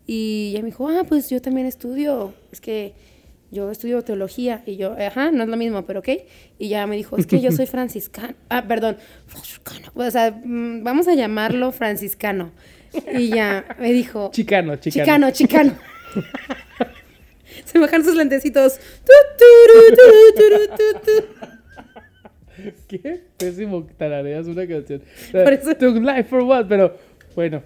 B: Y ella me dijo, ah, pues yo también estudio, es que yo estudio teología. Y yo, ajá, no es lo mismo, pero ok. Y ya me dijo, es que yo soy franciscano. Ah, perdón, franciscano. O sea, mm, vamos a llamarlo franciscano. Y ya me dijo,
A: Chicano, chicano.
B: chicano, chicano. Se me bajan sus lentecitos.
A: Qué pésimo tarareas una canción.
B: Por eso-
A: Took life for what, pero bueno.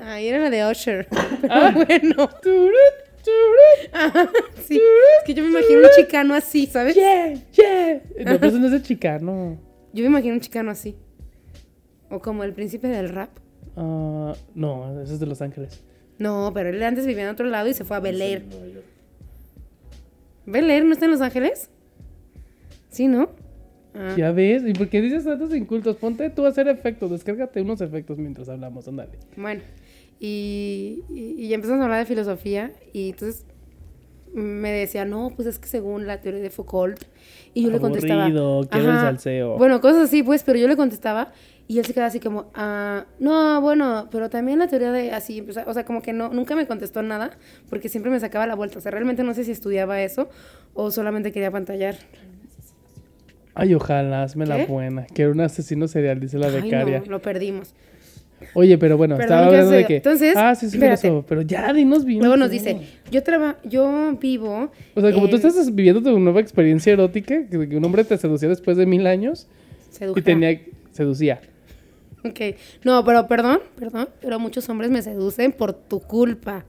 B: Ay, era la de Usher. Pero
A: Ah.
B: bueno. Sí. Es que yo me imagino un chicano así, ¿sabes?
A: Yeah, yeah. No, pues no es de chicano.
B: Yo me imagino un chicano así. O como el príncipe del rap.
A: Ah, no, ese es de Los Ángeles.
B: No, pero él antes vivía en otro lado y se fue a Bel Air. ¿Bel Air no está en Los Ángeles? Sí, ¿no? Ah,
A: Ya ves, ¿y por qué dices tantos incultos? Ponte tú a hacer efectos, descárgate unos efectos mientras hablamos, ándale.
B: Bueno, y, y, y empezamos a hablar de filosofía y entonces me decía, no, pues es que según la teoría de Foucault. Y yo le contestaba.
A: Aburrido, quiero el
B: "Ajá".
A: salseo.
B: Bueno, cosas así, pues, pero yo le contestaba y él se quedaba así como, ah, no, bueno, pero también la teoría de así, o sea, o sea, como que no, nunca me contestó nada porque siempre me sacaba la vuelta. O sea, realmente no sé si estudiaba eso o solamente quería pantallar.
A: Ay, ojalá, hazme la
B: ¿Qué?
A: buena. Que era un asesino serial, dice la
B: Ay,
A: becaria.
B: no, lo perdimos.
A: Oye, pero bueno,
B: Perdón,
A: estaba
B: ¿qué
A: hablando de que.
B: Entonces,
A: ah, sí, sí,
B: espérate.
A: filósofo, pero ya, dinos bien.
B: Luego nos
A: ¿no?
B: dice, yo traba, yo vivo.
A: O sea, como tú estás viviendo tu nueva experiencia erótica, que un hombre te seducía después de mil años
B: Sedujera.
A: y tenía. seducía.
B: Ok. No, pero perdón, perdón, pero muchos hombres me seducen por tu culpa.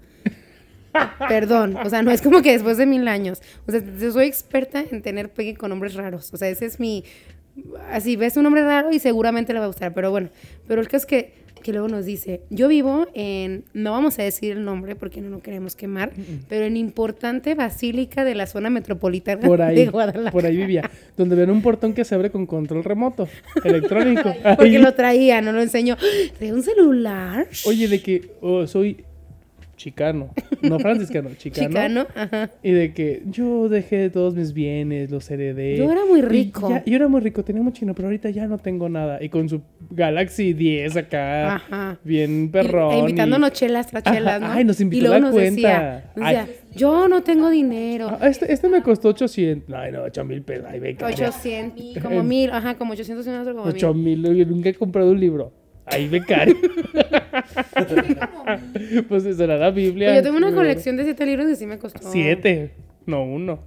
B: Perdón, o sea, no es como que después de mil años. O sea, yo soy experta en tener pegue con hombres raros. O sea, ese es mi. Así ves un hombre raro y seguramente le va a gustar. Pero bueno, pero el caso es que, que luego nos dice: Yo vivo en. No vamos a decir el nombre porque no lo queremos quemar, pero en importante basílica de la zona metropolitana
A: Por ahí.
B: de Guadalajara.
A: por ahí vivía. Donde ven un portón que se abre con control remoto, electrónico.
B: Porque
A: Ahí.
B: lo traía, no lo enseñó. ¿Trae un celular?
A: Oye, de que oh, soy chicano, no franciscano, chicano.
B: Chicano, ajá.
A: Y de que yo dejé todos mis bienes, los heredé.
B: Yo era muy
A: Y
B: rico.
A: ya- yo era muy rico, tenía mucho dinero, pero ahorita ya no tengo nada. Y con su Galaxy 10 acá,
B: Ajá.
A: bien
B: Y-
A: perrón.
B: e
A: y-
B: invitándonos chelas tras chelas, ¿no?
A: ay, nos invitó
B: y luego
A: la
B: nos
A: cuenta.
B: decía, nos decía, yo no tengo dinero.
A: Ah, este, este me costó 800. Ay, no, 8 mil pesos. Ay, beca.
B: 800, como mil, ajá, como 800 y otro como mil.
A: 8 mil. Yo nunca he comprado un libro. Ay, becario. pues eso era la Biblia.
B: Pues yo tengo una
A: Pero-
B: colección de siete libros y sí me costó.
A: Siete, no uno.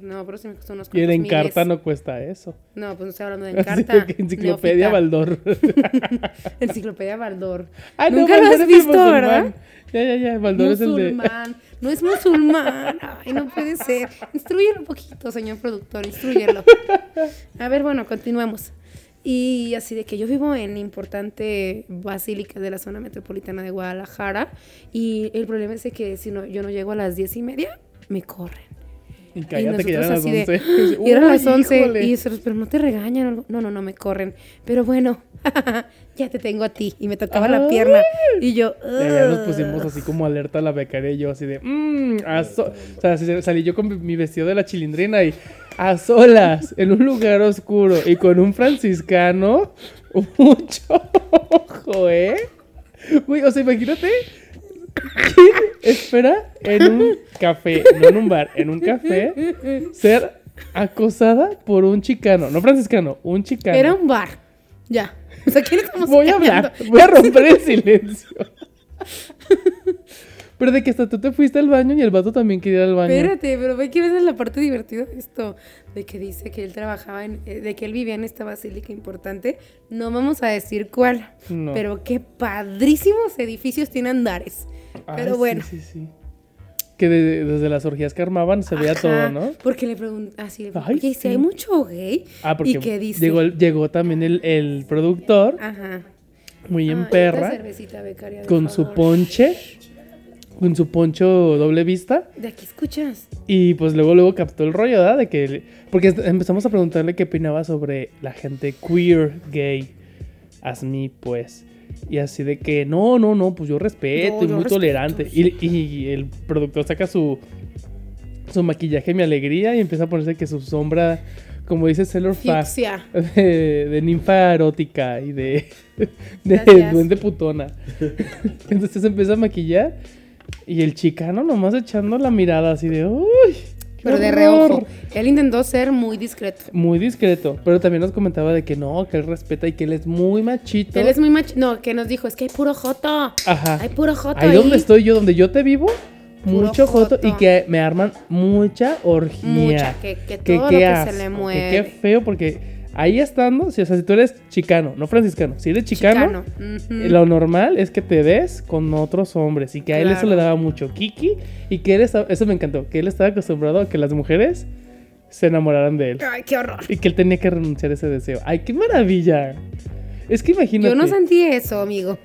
B: No, pero sí me costó unos
A: Y el
B: cuantos
A: Encarta
B: miles.
A: no cuesta eso.
B: No, pues no estoy hablando de Encarta.
A: enciclopedia. Baldor.
B: Enciclopedia Baldor.
A: Ah, no,
B: Nunca lo has visto,
A: musulmán.
B: ¿verdad?
A: Ya, ya, ya. Baldor es el de.
B: Musulmán. No es musulmán. Ay, no puede ser. Instruyelo un poquito, señor productor. Instruyelo. A ver, bueno, continuemos. Y así de que yo vivo en importante basílica de la zona metropolitana de Guadalajara. Y el problema es de que si no, yo no llego a las diez y media, me corren.
A: Y
B: Y
A: cállate que ya eran las
B: nosotros así
A: 11.
B: de- y eran las 11
A: híjole.
B: y nosotros, pero no te regañan. No, no, no me corren. Pero bueno, ya te tengo a ti. Y me tocaba la pierna. Y yo,
A: ya nos pusimos así como alerta a la becaria y yo así de, mmm, a so-". o sea, salí yo con mi- vestido de la chilindrina y a solas, en un lugar oscuro y con un franciscano, mucho ojo, ¿eh? Uy, o sea, imagínate, ¿quién espera en un café, no en un bar, en un café, ser acosada por un chicano, no franciscano, un chicano?
B: Era un bar. Ya. O sea, ¿quién estamos
A: Voy a hablar, voy a romper el silencio. Pero de que hasta tú te fuiste al baño y el vato también quería ir al baño.
B: Espérate, pero ve que ves en la parte divertida de esto. De que dice que él trabajaba en. eh, de que él vivía en esta basílica importante. No vamos a decir cuál.
A: No.
B: Pero qué padrísimos edificios tiene andares. Pero
A: sí,
B: bueno.
A: Sí, sí, Que de- desde las orgías que armaban se veía
B: Ajá,
A: todo, ¿no?
B: Porque le pregunté, así
A: Ay,
B: oye, ¿y si
A: sí.
B: hay mucho gay?
A: Ah, porque
B: ¿Y qué dice?
A: llegó, también el, el productor,
B: Ajá.
A: muy en
B: Ay, otra
A: perra,
B: cervecita, becaria, de
A: con su ponche, con su poncho doble vista.
B: De aquí escuchas.
A: Y pues luego, luego captó el rollo, ¿verdad? De que... Porque empezamos a preguntarle qué opinaba sobre la gente queer, gay, as me, pues. Y así de que, no, no, no, pues yo respeto
B: No,
A: y
B: yo
A: muy
B: respeto,
A: tolerante. Y, y el productor saca su, su maquillaje, mi alegría, y empieza a ponerse que su sombra, como dice Sailor Fast, de, de ninfa erótica y de, de
B: Gracias.
A: duende putona. Entonces empieza a maquillar y el chicano nomás echando la mirada así de, uy.
B: Pero de
A: horror".
B: reojo. Él intentó ser muy discreto.
A: Muy discreto, pero también nos comentaba de que no, que él respeta y que él es muy machito.
B: Él es muy macho. No, que nos dijo, es que hay puro joto.
A: Ajá.
B: Hay puro joto.
A: Ahí donde estoy yo, donde yo te vivo,
B: Puro
A: mucho joto y que me arman mucha orgía.
B: Mucha, que- que
A: Que
B: todo lo que se le
A: que
B: mueve.
A: qué feo, porque ahí estando, si, o sea, si tú eres chicano, no franciscano, si eres chicano,
B: Ujú.
A: lo normal es que te des con otros hombres y que a él eso le daba mucho kiki y que él estaba, eso me encantó, que él estaba acostumbrado a que las mujeres se enamoraran de él
B: Ay, qué horror.
A: y que él tenía que renunciar a ese deseo. ¡Ay, qué maravilla! Es que imagínate.
B: Yo no sentí eso, amigo.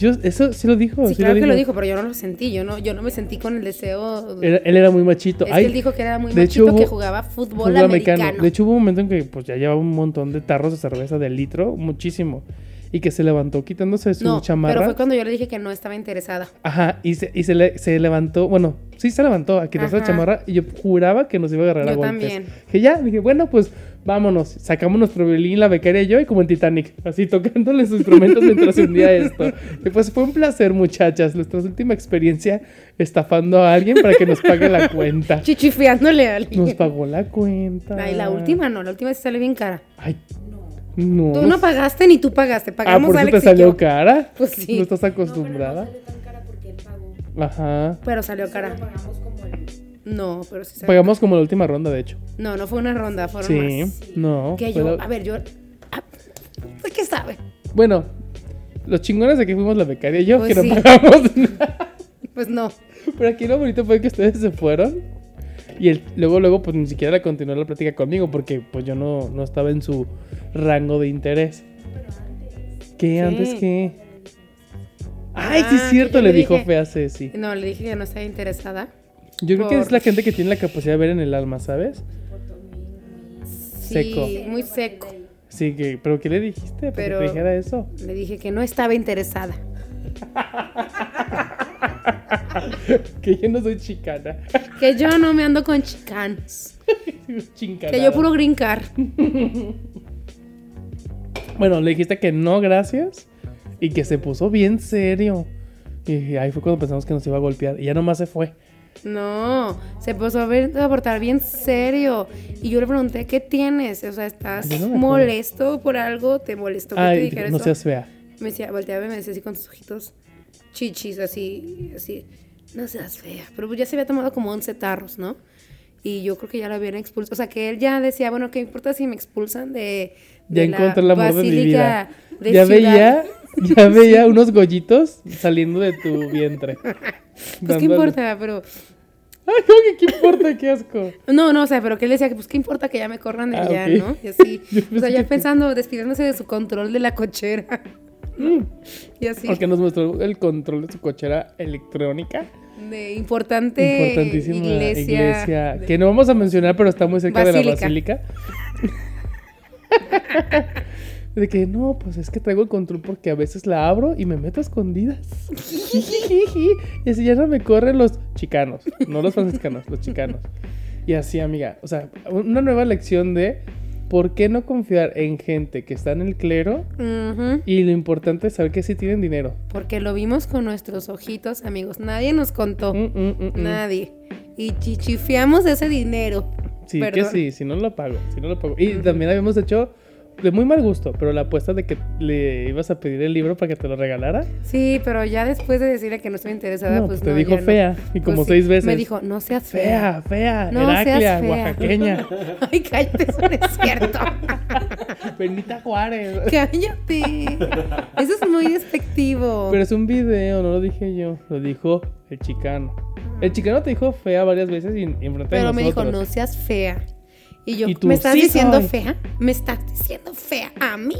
A: Yo- eso sí lo dijo.
B: Sí, claro que lo dijo, pero yo no lo sentí. Yo no, yo no me sentí con el deseo.
A: Era- él era muy machito.
B: es
A: Ay,
B: que él dijo que era muy
A: de hecho,
B: machito que jugaba fútbol,
A: fútbol
B: americano.
A: De hecho, hubo un momento en que pues ya llevaba un montón de tarros de cerveza de litro, muchísimo. Y que se levantó quitándose su
B: no,
A: chamarra.
B: pero fue cuando yo le dije que no estaba interesada.
A: Ajá, y, se, y se, le- se levantó, bueno, sí se levantó a quitarse la chamarra y yo juraba que nos iba a agarrar a
B: Yo
A: golpes.
B: también.
A: Que ya, dije, bueno, pues vámonos. Sacamos nuestro violín, la becaria y yo, y como en Titanic, así tocándole sus instrumentos mientras se hundía esto. Y pues fue un placer, muchachas. Nuestra última experiencia estafando a alguien para que nos pague la cuenta.
B: Chichifiándole a alguien.
A: Nos pagó la cuenta.
B: Ay, la última no, la última sí sale bien cara.
A: Ay, no.
B: Tú no pagaste ni tú pagaste,
A: ah,
B: pagamos
A: por eso
B: Alex
A: te
B: y
A: salió
B: yo.
A: cara.
B: Pues sí.
A: No estás
C: No, pero no
A: acostumbrada.
C: salió tan cara porque él pagó.
A: Ajá.
B: Pero salió
C: Solo
B: cara.
C: pagamos como el...
B: No, pero sí.
A: Pagamos como la última ronda, de hecho.
B: No, no fue una ronda, fueron
A: Sí,
B: más.
A: no.
B: Que yo,
A: la-
B: a ver, yo. ah, ¿De qué sabe?
A: Bueno, los chingones de que fuimos la becaria y yo,
B: Pues
A: que
B: sí.
A: no pagamos nada.
B: Pues no.
A: Pero aquí lo bonito fue que ustedes se fueron. Y el, luego, luego, pues ni siquiera le continuó la plática conmigo porque pues yo no, no estaba en su rango de interés. ¿Qué?
B: Sí.
A: ¿Antes qué? Ay, sí
B: Ah,
A: es
B: que
A: cierto, le dijo fea Ceci.
B: No, le dije que no estaba interesada.
A: Yo creo que es la gente que tiene la capacidad de ver en el alma, ¿sabes?
B: Sí,
A: Seco.
B: muy seco.
A: Sí, que, pero ¿qué le dijiste? Para que
B: Pero-
A: te dijera eso.
B: Le dije que no estaba interesada.
A: que yo no soy chicana.
B: Que yo no me ando con chicanos. Que yo puro green card.
A: Bueno, le dijiste que no, gracias. Y que se puso bien serio. Y ahí fue cuando pensamos que nos iba a golpear. Y ya nomás se fue.
B: No, se puso a, ver, a portar bien serio. Y yo le pregunté, ¿qué tienes? O sea, ¿estás
A: no
B: molesto por algo? ¿Te molestó que te
A: Ay,
B: dijera
A: no
B: eso?
A: seas fea.
B: Me decía, volteaba y me decía así con sus ojitos chichis, así, así. No seas fea. Pero pues ya se había tomado como 11 tarros, ¿no? y yo creo que ya lo habían expulsado. O sea, que él ya decía, bueno, ¿qué importa si me expulsan de,
A: Ya
B: de
A: encontré el amor de mi vida.
B: Basílica de
A: Ya
B: Ciudad-
A: veía, ya veía unos gollitos saliendo de tu vientre.
B: Pues qué importa, pero...
A: Ay, ¿cómo que qué importa? Qué asco.
B: No, no, o sea, pero que él decía que pues qué importa que ya me corran de
A: Ah,
B: allá. ¿no? Y así. O sea, ya pensando, despidiéndose de su control de la cochera.
A: Mm,
B: y así.
A: Porque nos mostró el control de su cochera electrónica.
B: De importante
A: Importantísima iglesia,
B: iglesia. de-
A: que no vamos a mencionar, pero está muy cerca de la
B: Basílica.
A: De que no, pues es que traigo el control porque a veces la abro y me meto a escondidas. y así ya no me corren los chicanos, no los franciscanos, los chicanos. Y así, amiga, o sea, una nueva lección de por qué no confiar en gente que está en el clero y lo importante es saber que sí tienen dinero.
B: Porque lo vimos con nuestros ojitos, amigos. Nadie nos contó.
A: Mm, mm, mm, mm.
B: Nadie. Y chichifiamos ese dinero.
A: Sí, que sí, si no lo pago, si no lo pago. Y también habíamos hecho de muy mal gusto, pero la apuesta de que le ibas a pedir el libro para que te lo regalara.
B: Sí, pero ya después de decirle que no estoy interesada,
A: no,
B: pues
A: te
B: no,
A: dijo
B: no.
A: fea. Y como
B: Pues sí,
A: seis veces.
B: Me dijo, no seas fea.
A: fea, fea,
B: No seas
A: Heraclia,
B: fea.
A: oaxaqueña,
B: Ay, cállate, eso no es cierto.
A: Benita Juárez.
B: cállate. Eso es muy despectivo.
A: Pero es un video, no lo dije yo, lo dijo el chicano. El chicano te dijo fea varias veces y, enfrente de
B: Pero me dijo,
A: nosotros.
B: no seas fea. Y yo,
A: Y tú,
B: ¿me estás
A: "Sí
B: diciendo
A: soy".
B: fea? ¿Me estás diciendo fea a mí?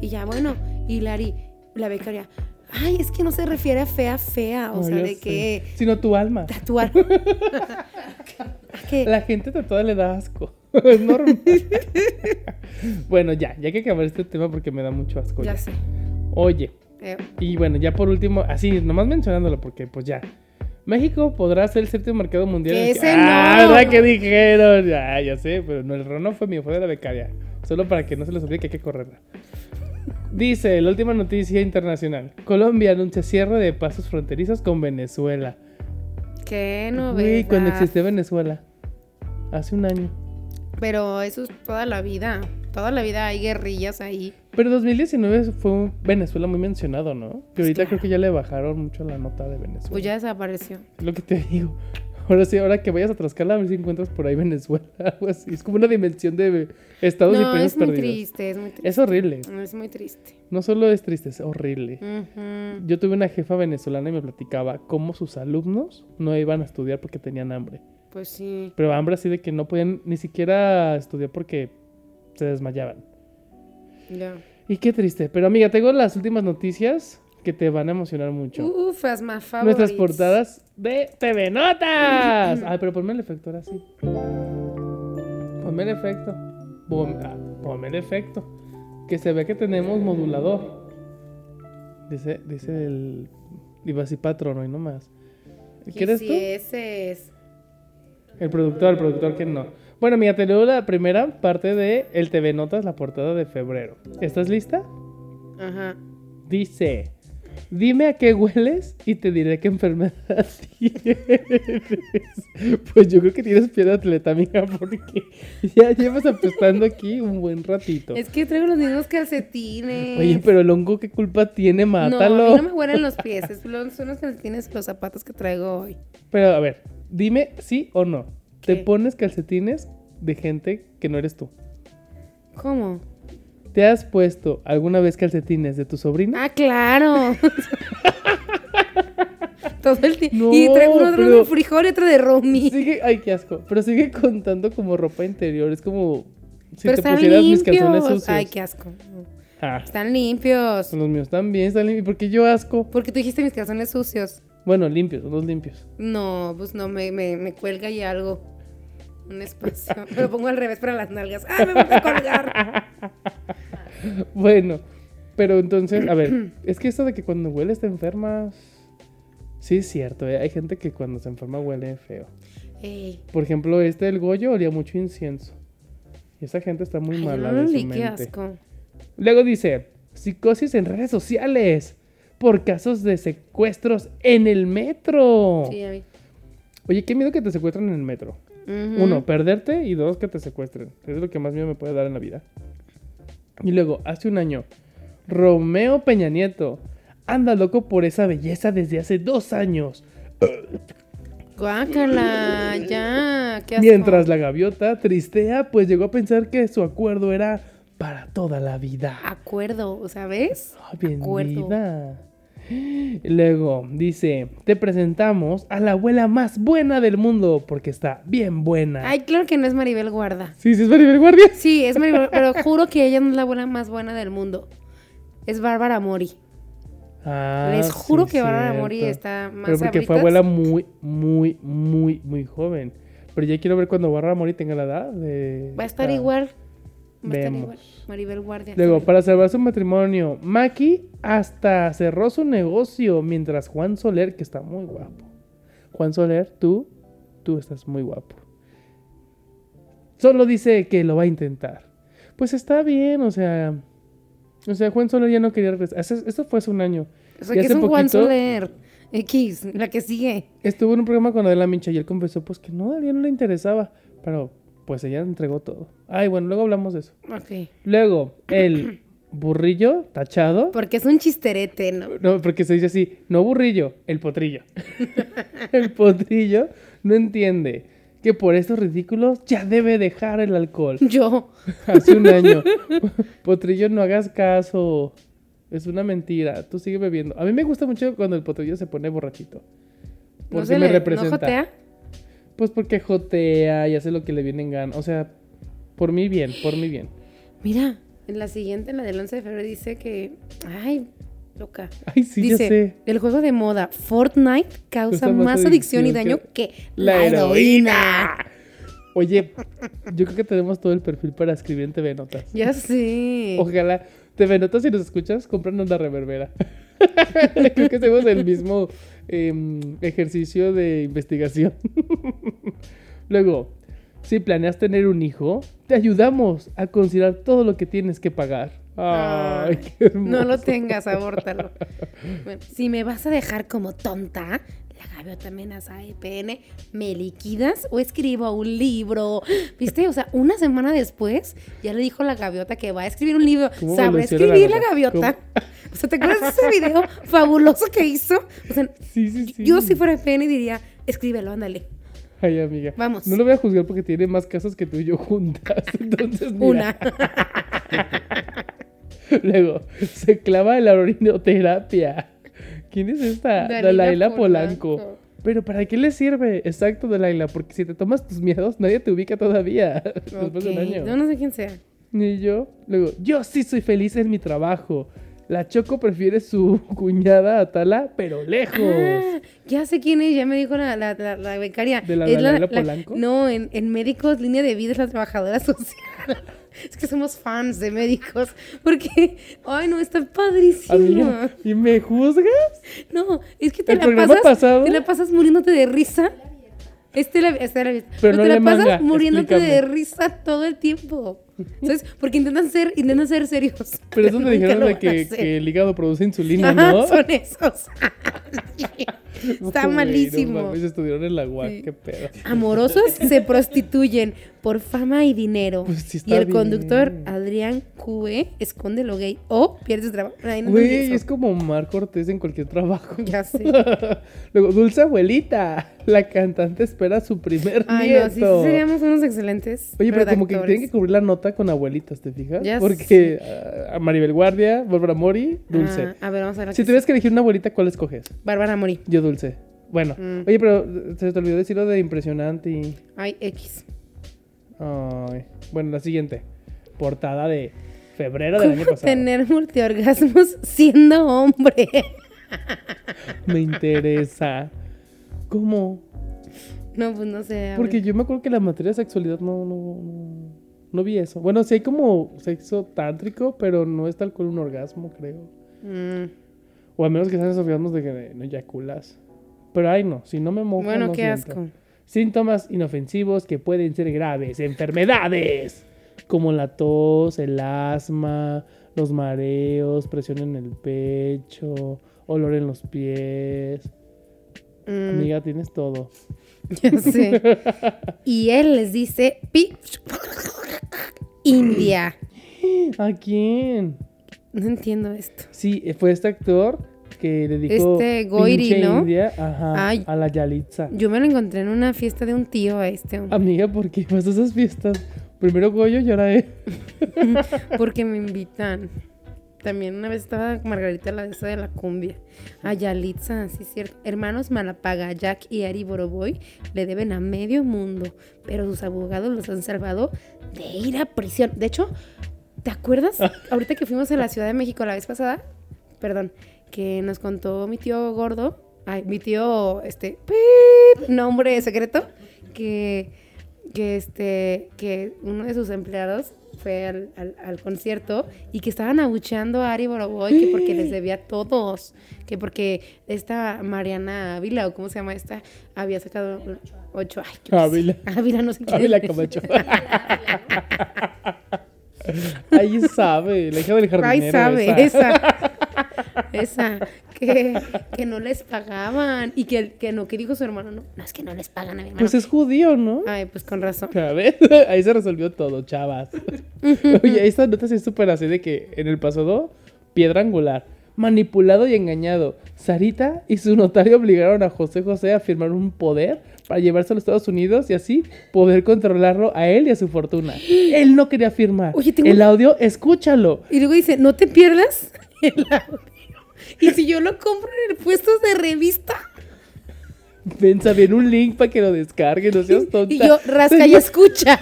B: Y ya, bueno, y Lari, la becaria, ay, es que no se refiere a fea, fea, o
A: No,
B: sea, de
A: sé.
B: que
A: Sino tu alma.
B: tatuar. que,
A: La gente tatuada le da asco. es normal. bueno, ya, ya hay que acabar este tema porque me da mucho asco.
B: ya
A: ya.
B: sé.
A: Oye,
B: Eh,
A: Y bueno, ya por último, así, nomás mencionándolo, porque pues ya. México podrá ser el séptimo mercado mundial.
B: Que ese
A: ah,
B: no.
A: ¿verdad que dijeron? Ya, ya sé, pero no, el error no fue mío, fue de la becaria. Solo para que no se les olvide que hay que correrla. Dice, la última noticia internacional. Colombia anuncia cierre de pasos fronterizos con Venezuela.
B: qué
A: Uy,
B: novedad.
A: cuando existía Venezuela. Hace un año.
B: Pero eso es toda la vida. Toda la vida hay guerrillas ahí.
A: Pero 2019 fue un Venezuela muy mencionado, ¿no? Que ahorita
B: claro.
A: creo que ya le bajaron mucho la nota de Venezuela.
B: Pues ya desapareció.
A: Es lo que te digo. Ahora sí, ahora que vayas a Tlaxcala, a ver si encuentras por ahí Venezuela. Algo así. Es como una dimensión de estados y
B: No,
A: países
B: es muy
A: perdidos.
B: triste, es muy triste.
A: Es horrible.
B: Es muy triste.
A: No solo es triste, es horrible. Yo tuve una jefa venezolana y me platicaba cómo sus alumnos no iban a estudiar porque tenían hambre.
B: Pues sí.
A: Pero hambre así de que no podían ni siquiera estudiar porque se desmayaban.
B: Ya.
A: Y qué triste. Pero amiga, tengo las últimas noticias que te van a emocionar mucho.
B: Uf, as my favorites.
A: Nuestras portadas de TV Notas. Ay, pero ponme el efecto ahora sí. Ponme el efecto. Ah, Ponme el efecto. Que se ve que tenemos modulador. Dice, dice el Divasi Patrono y no más. ¿Quieres tú?
B: ese es.
A: El productor, el productor que no. Bueno, mira, te leo la primera parte de el TV Notas, la portada de febrero. ¿Estás lista?
B: Ajá.
A: Dice, dime a qué hueles y te diré qué enfermedad tienes. Pues yo creo que tienes piel de atleta, amiga, porque ya llevas apestando aquí un buen ratito.
B: Es que traigo los mismos calcetines.
A: Oye, pero el hongo, ¿qué culpa tiene?
B: No, a
A: Mátalo.
B: mí no me huelen los pies. es- Son los calcetines los zapatos que traigo hoy.
A: Pero a ver, dime sí o no. ¿Te pones calcetines de gente que no eres tú?
B: ¿Cómo?
A: ¿Te has puesto alguna vez calcetines de tu sobrina?
B: Ah, claro. Todo el tiempo.
A: No,
B: y traigo uno
A: pero-
B: de frijol y otro de romi.
A: Sigue, ay, qué asco. Pero sigue contando como ropa interior. Es como si
B: pero
A: te pusieras mis calzones sucios.
B: Ay, qué asco.
A: Ah,
B: Están limpios.
A: los míos también están limpios. ¿Por qué yo asco?
B: Porque tú dijiste mis calzones sucios.
A: Bueno, limpios, unos limpios.
B: No, pues no, me, me, me cuelga y algo. Un espacio. Me lo pongo al revés para las nalgas. ¡Ah, me voy a colgar!
A: Bueno, pero entonces, a ver, es que esto de que cuando hueles te enfermas. Sí, es cierto, ¿eh? hay gente que cuando se enferma huele feo.
B: Ey,
A: Por ejemplo, este del Goyo olía mucho incienso. Y esa gente está muy
B: ay,
A: mala
B: no,
A: de su mente.
B: asco.
A: Luego dice, psicosis en redes sociales por casos de secuestros en el metro.
B: Sí, a mí.
A: Oye, qué miedo que te secuestren en el metro. Uno, perderte y dos, que te secuestren. Es lo que más miedo me puede dar en la vida. Y luego, hace un año, Romeo Peña Nieto anda loco por esa belleza desde hace dos años.
B: Guácala, ya. Qué asco.
A: Mientras la gaviota, tristea, pues llegó a pensar que su acuerdo era para toda la vida.
B: Acuerdo, ¿sabes?
A: Ay,
B: Acuerdo.
A: Luego dice, te presentamos a la abuela más buena del mundo porque está bien buena.
B: Ay, claro que no es Maribel Guarda.
A: Sí, sí, es Maribel Guardia.
B: Sí, es Maribel, pero juro que ella no es la abuela más buena del mundo. Es Bárbara Mori.
A: Ah,
B: Les juro
A: sí,
B: que Bárbara. Mori está más
A: Pero porque fue abuela muy, muy, muy, muy joven. Pero ya quiero ver cuando Bárbara Mori tenga la edad de...
B: Va a estar
A: ah,
B: igual. Va a estar igual. Maribel Guardia.
A: Luego, para salvar su matrimonio, Maki hasta cerró su negocio mientras Juan Soler, que está muy guapo. Juan Soler, tú, tú estás muy guapo. Solo dice que lo va a intentar. Pues está bien, o sea... O sea, Juan Soler ya no quería regresar. Eso- Esto fue hace un año.
B: O sea,
A: Y
B: que es un Juan Soler. X, la que sigue.
A: Estuvo en un programa con Adela Mincha y él confesó pues que no, a no le interesaba. Pero pues ella entregó todo. Ay, bueno, luego hablamos de eso.
B: Ok.
A: Luego, el burrillo tachado.
B: Porque es un chisterete, ¿no?
A: No, porque se dice así, no burrillo, el potrillo. el potrillo no entiende que por estos ridículos ya debe dejar el alcohol.
B: Yo.
A: Hace un año. potrillo, no hagas caso. Es una mentira. Tú sigue bebiendo. A mí me gusta mucho cuando el potrillo se pone borrachito.
B: No
A: Porque
B: se
A: me
B: le,
A: representa.
B: ¿No jotea?
A: Pues porque jotea y hace lo que le viene en gana. O sea, por mi bien, por mi bien.
B: Mira, en la siguiente, en la del 11 de febrero, dice que. Ay, loca.
A: Ay, sí, ya
B: dice:
A: sé.
B: el juego de moda Fortnite causa
A: más
B: más adicción y daño
A: que
B: que la, heroína.
A: Oye, yo creo que tenemos todo el perfil para escribir en TV Notas.
B: Ya sé.
A: Ojalá. TV Notas, si nos escuchas, cómpranos la reverbera. creo que hacemos el mismo em, ejercicio de investigación. Luego, si planeas tener un hijo, te ayudamos a considerar todo lo que tienes que pagar. Ay, qué.
B: No lo tengas, abórtalo. Bueno, si me vas a dejar como tonta, la gaviota amenaza a EPN, ¿me liquidas o escribo un libro? ¿Viste? O sea, una semana después ya le dijo la gaviota que va a escribir un libro.
A: ¿Cómo
B: ¿Sabrá
A: la
B: escribir la
A: gaviota?
B: O sea, ¿te acuerdas de ese video fabuloso que hizo? O sea,
A: Sí, sí, sí.
B: yo si fuera EPN diría, escríbelo, ándale.
A: Ay, amiga.
B: Vamos.
A: No lo voy a juzgar porque tiene más casas que tú y yo juntas. Entonces, mira.
B: Una.
A: Luego, se clava en la orinoterapia. ¿Quién es esta?
B: Dalila
A: Dalaila Polanco.
B: Polanco.
A: Pero ¿para qué le sirve? Exacto, Dalaila, porque si te tomas tus miedos, nadie te ubica todavía. Después de un año.
B: Yo no sé quién sea.
A: Ni yo. Luego, yo sí soy feliz en mi trabajo. La Choco prefiere su cuñada a Tala, pero lejos.
B: Ah, ya sé quién es, ya me dijo la, la, la, la becaria.
A: ¿De la
B: Es
A: Polanco?
B: No, en, en médicos, línea de vida es la trabajadora social. Es que somos fans de médicos. Porque, ay, no, está padrísimo.
A: Amiga, ¿y me juzgas?
B: No, es que te la pasas.
A: pasado-
B: Te la pasas muriéndote de risa. Este la, este la,
A: Pero no
B: te la pasas
A: manga,
B: muriéndote de risa todo el tiempo. ¿Sabes? Porque intentan ser, intentan ser serios.
A: Pero eso me
B: nunca
A: dijeron de que, el hígado produce insulina,
B: Ajá,
A: ¿no?
B: son esos. Está
A: Uy,
B: malísimo.
A: No mames, estudiaron en la UAC,
B: Sí.
A: qué pedo.
B: Amorosos se prostituyen por fama y dinero.
A: Pues sí
B: y el conductor. Adrián Cue esconde lo gay o pierde su trabajo. Ay, no
A: Güey, es como Mar Cortés en cualquier trabajo.
B: Ya sé.
A: Luego, Dulce Abuelita. La cantante espera su primer
B: Ay,
A: nieto.
B: no, sí, sí seríamos unos excelentes.
A: Oye, pero como que tienen que cubrir la nota con abuelitas, ¿te fijas?
B: Ya
A: Porque ah, a Maribel Guardia, Bárbara Mori, Dulce.
B: Ah, a ver, vamos a ver.
A: si tuvieras que elegir una abuelita, ¿cuál escoges?
B: Bárbara Mori.
A: Yo, Dulce. Bueno,
B: Mm.
A: oye, pero se te olvidó decir lo de impresionante y...
B: Ay, X.
A: Ay, bueno, la siguiente. Portada de febrero del año
B: ¿Cómo
A: pasado.
B: tener multiorgasmos siendo hombre?
A: Me interesa. ¿Cómo?
B: no, pues no sé.
A: Porque yo me acuerdo que la materia de sexualidad no, no, no, no vi eso. Bueno, sí hay como sexo tántrico, pero no es tal cual un orgasmo, creo.
B: Mm,
A: O al menos que sean esos orgasmos de que no eyaculas. Pero ay no, si no me mojo
B: Bueno,
A: no
B: qué
A: siento.
B: asco.
A: Síntomas inofensivos que pueden ser graves. Enfermedades. Como la tos, el asma, los mareos, presión en el pecho, olor en los pies.
B: Mm,
A: Amiga, tienes todo.
B: Ya sé. Y él les dice, pi, India.
A: ¿A quién?
B: No entiendo esto.
A: Sí, fue este actor que le dijo
B: Este Goiri, ¿no?
A: india, ajá,
B: Ay.
A: a la Yalitza.
B: Yo me lo encontré en una fiesta de un tío a este hombre.
A: Amiga, ¿por qué vas a esas fiestas? Primero Goyo y ahora él.
B: Porque me invitan. También una vez estaba Margarita la de esa de la cumbia. A Yalitza, sí es cierto. Hermanos Malapaga, Jack y Ari Boroboy le deben a medio mundo, pero sus abogados los han salvado de ir a prisión. De hecho, ¿te acuerdas? Ahorita que fuimos a la Ciudad de México la vez pasada, perdón, que nos contó mi tío gordo, ay, mi tío, este, pip, nombre secreto, que, que este, que uno de sus empleados fue al, al- al concierto y que estaban abucheando a Ari Boroboy que porque les debía a todos, que porque esta Mariana Ávila o cómo se llama esta había sacado ocho, sé.
A: Ávila.
B: Ávila, no sé qué.
A: Ávila Camacho. Ahí sabe, la hija del jardinero.
B: Ay, sabe,
A: esa.
B: esa. Esa, que, que no les pagaban y que, que no, que dijo su hermano, no, no es que no les pagan a mi hermano.
A: Pues es judío, ¿no?
B: Ay, pues con razón.
A: A ver, ahí se resolvió todo, chavas. Oye, esta nota sí es súper así de que en el pasado, piedra angular, manipulado y engañado. Sarita y su notario obligaron a José José a firmar un poder para llevarse a los Estados Unidos y así poder controlarlo a él y a su fortuna. Él no quería firmar.
B: Oye, tengo
A: el audio, escúchalo.
B: Y luego dice, no te pierdas el audio. Y si yo lo compro en el puesto de revista,
A: Pensa bien un link para que lo descargue, no seas tonta.
B: y yo rasca y escucha.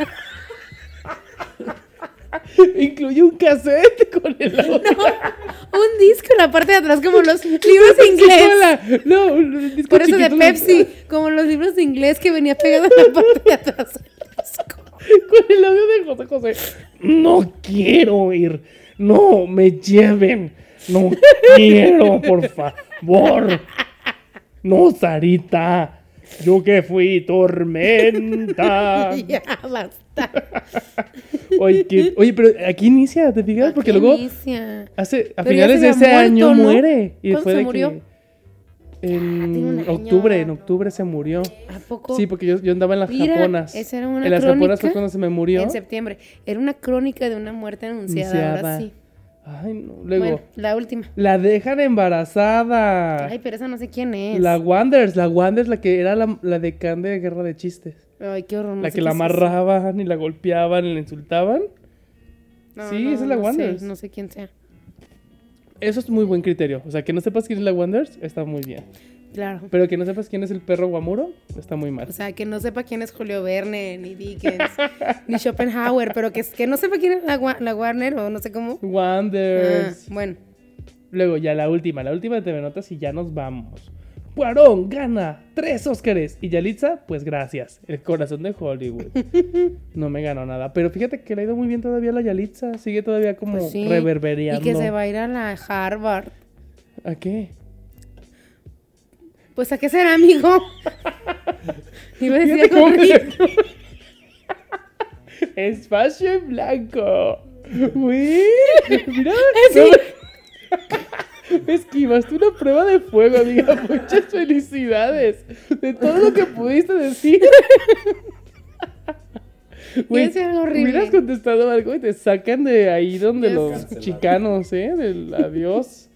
A: Incluye un cassette con el audio.
B: Un disco en la parte de atrás, como los libros de inglés.
A: No, un disco
B: Por eso de. Pepsi, como los libros de inglés que venía pegado en la parte de atrás.
A: Con el audio de José José. No quiero ir. No me lleven. No quiero, por favor. No, Sarita. Yo que fui tormenta.
B: ya, basta.
A: Oye, que- oye, pero aquí inicia, ¿te fijas? Porque
B: ¿A qué
A: luego
B: inicia?
A: hace, a
B: Pero
A: finales de ese año muere. Y
B: ¿Cuándo
A: fue
B: se
A: de
B: murió?
A: que
B: un
A: en octubre, en octubre se murió.
B: ¿A poco?
A: Sí, porque yo, yo andaba en las
B: Mira,
A: japonas.
B: esa era una
A: en las japonas fue cuando se me murió.
B: En septiembre. Era una crónica de una muerte anunciada. Ahora
A: Anunciada.
B: sí.
A: Ay, no. Luego,
B: Bueno, la última.
A: la dejan embarazada.
B: Ay, pero esa no sé quién es.
A: La Wanders, la Wanders, la que era la, la decán de Guerra de Chistes.
B: Ay, qué horror. no
A: la
B: sé
A: que la
B: es
A: amarraban y la golpeaban y la insultaban.
B: No,
A: Sí,
B: no,
A: esa es la
B: no sé,
A: Wanders.
B: no sé quién sea.
A: Eso es muy buen criterio. O sea, que no sepas quién es la Wanders, está muy bien.
B: Claro.
A: Pero que no sepas quién es el perro guamuro, está muy mal.
B: O sea, que no sepa quién es Julio Verne, ni Dickens, ni Schopenhauer, pero que, que no sepa quién es la, la Warner o no sé cómo. Ah,
A: Wanders.
B: bueno.
A: Luego ya la última, la última de TV Notas y ya nos vamos. Cuarón gana tres Óscares y Yalitza, pues gracias. El corazón de Hollywood. No me ganó nada. Pero fíjate que le ha ido muy bien todavía a la Yalitza. Sigue todavía como
B: Pues sí.
A: reverberando.
B: Y que se va a ir a la Harvard.
A: ¿A qué?
B: Pues, ¿a qué será, amigo? Iba a decir algo.
A: Espacio en blanco. Uy, mira.
B: Sí.
A: Esquivaste una prueba de fuego, amiga. Muchas felicidades. De todo lo que pudiste decir. Güey,
B: decir algo horrible.
A: hubieras contestado algo y te sacan de ahí donde los
B: sé.
A: chicanos, ¿eh? Del adiós.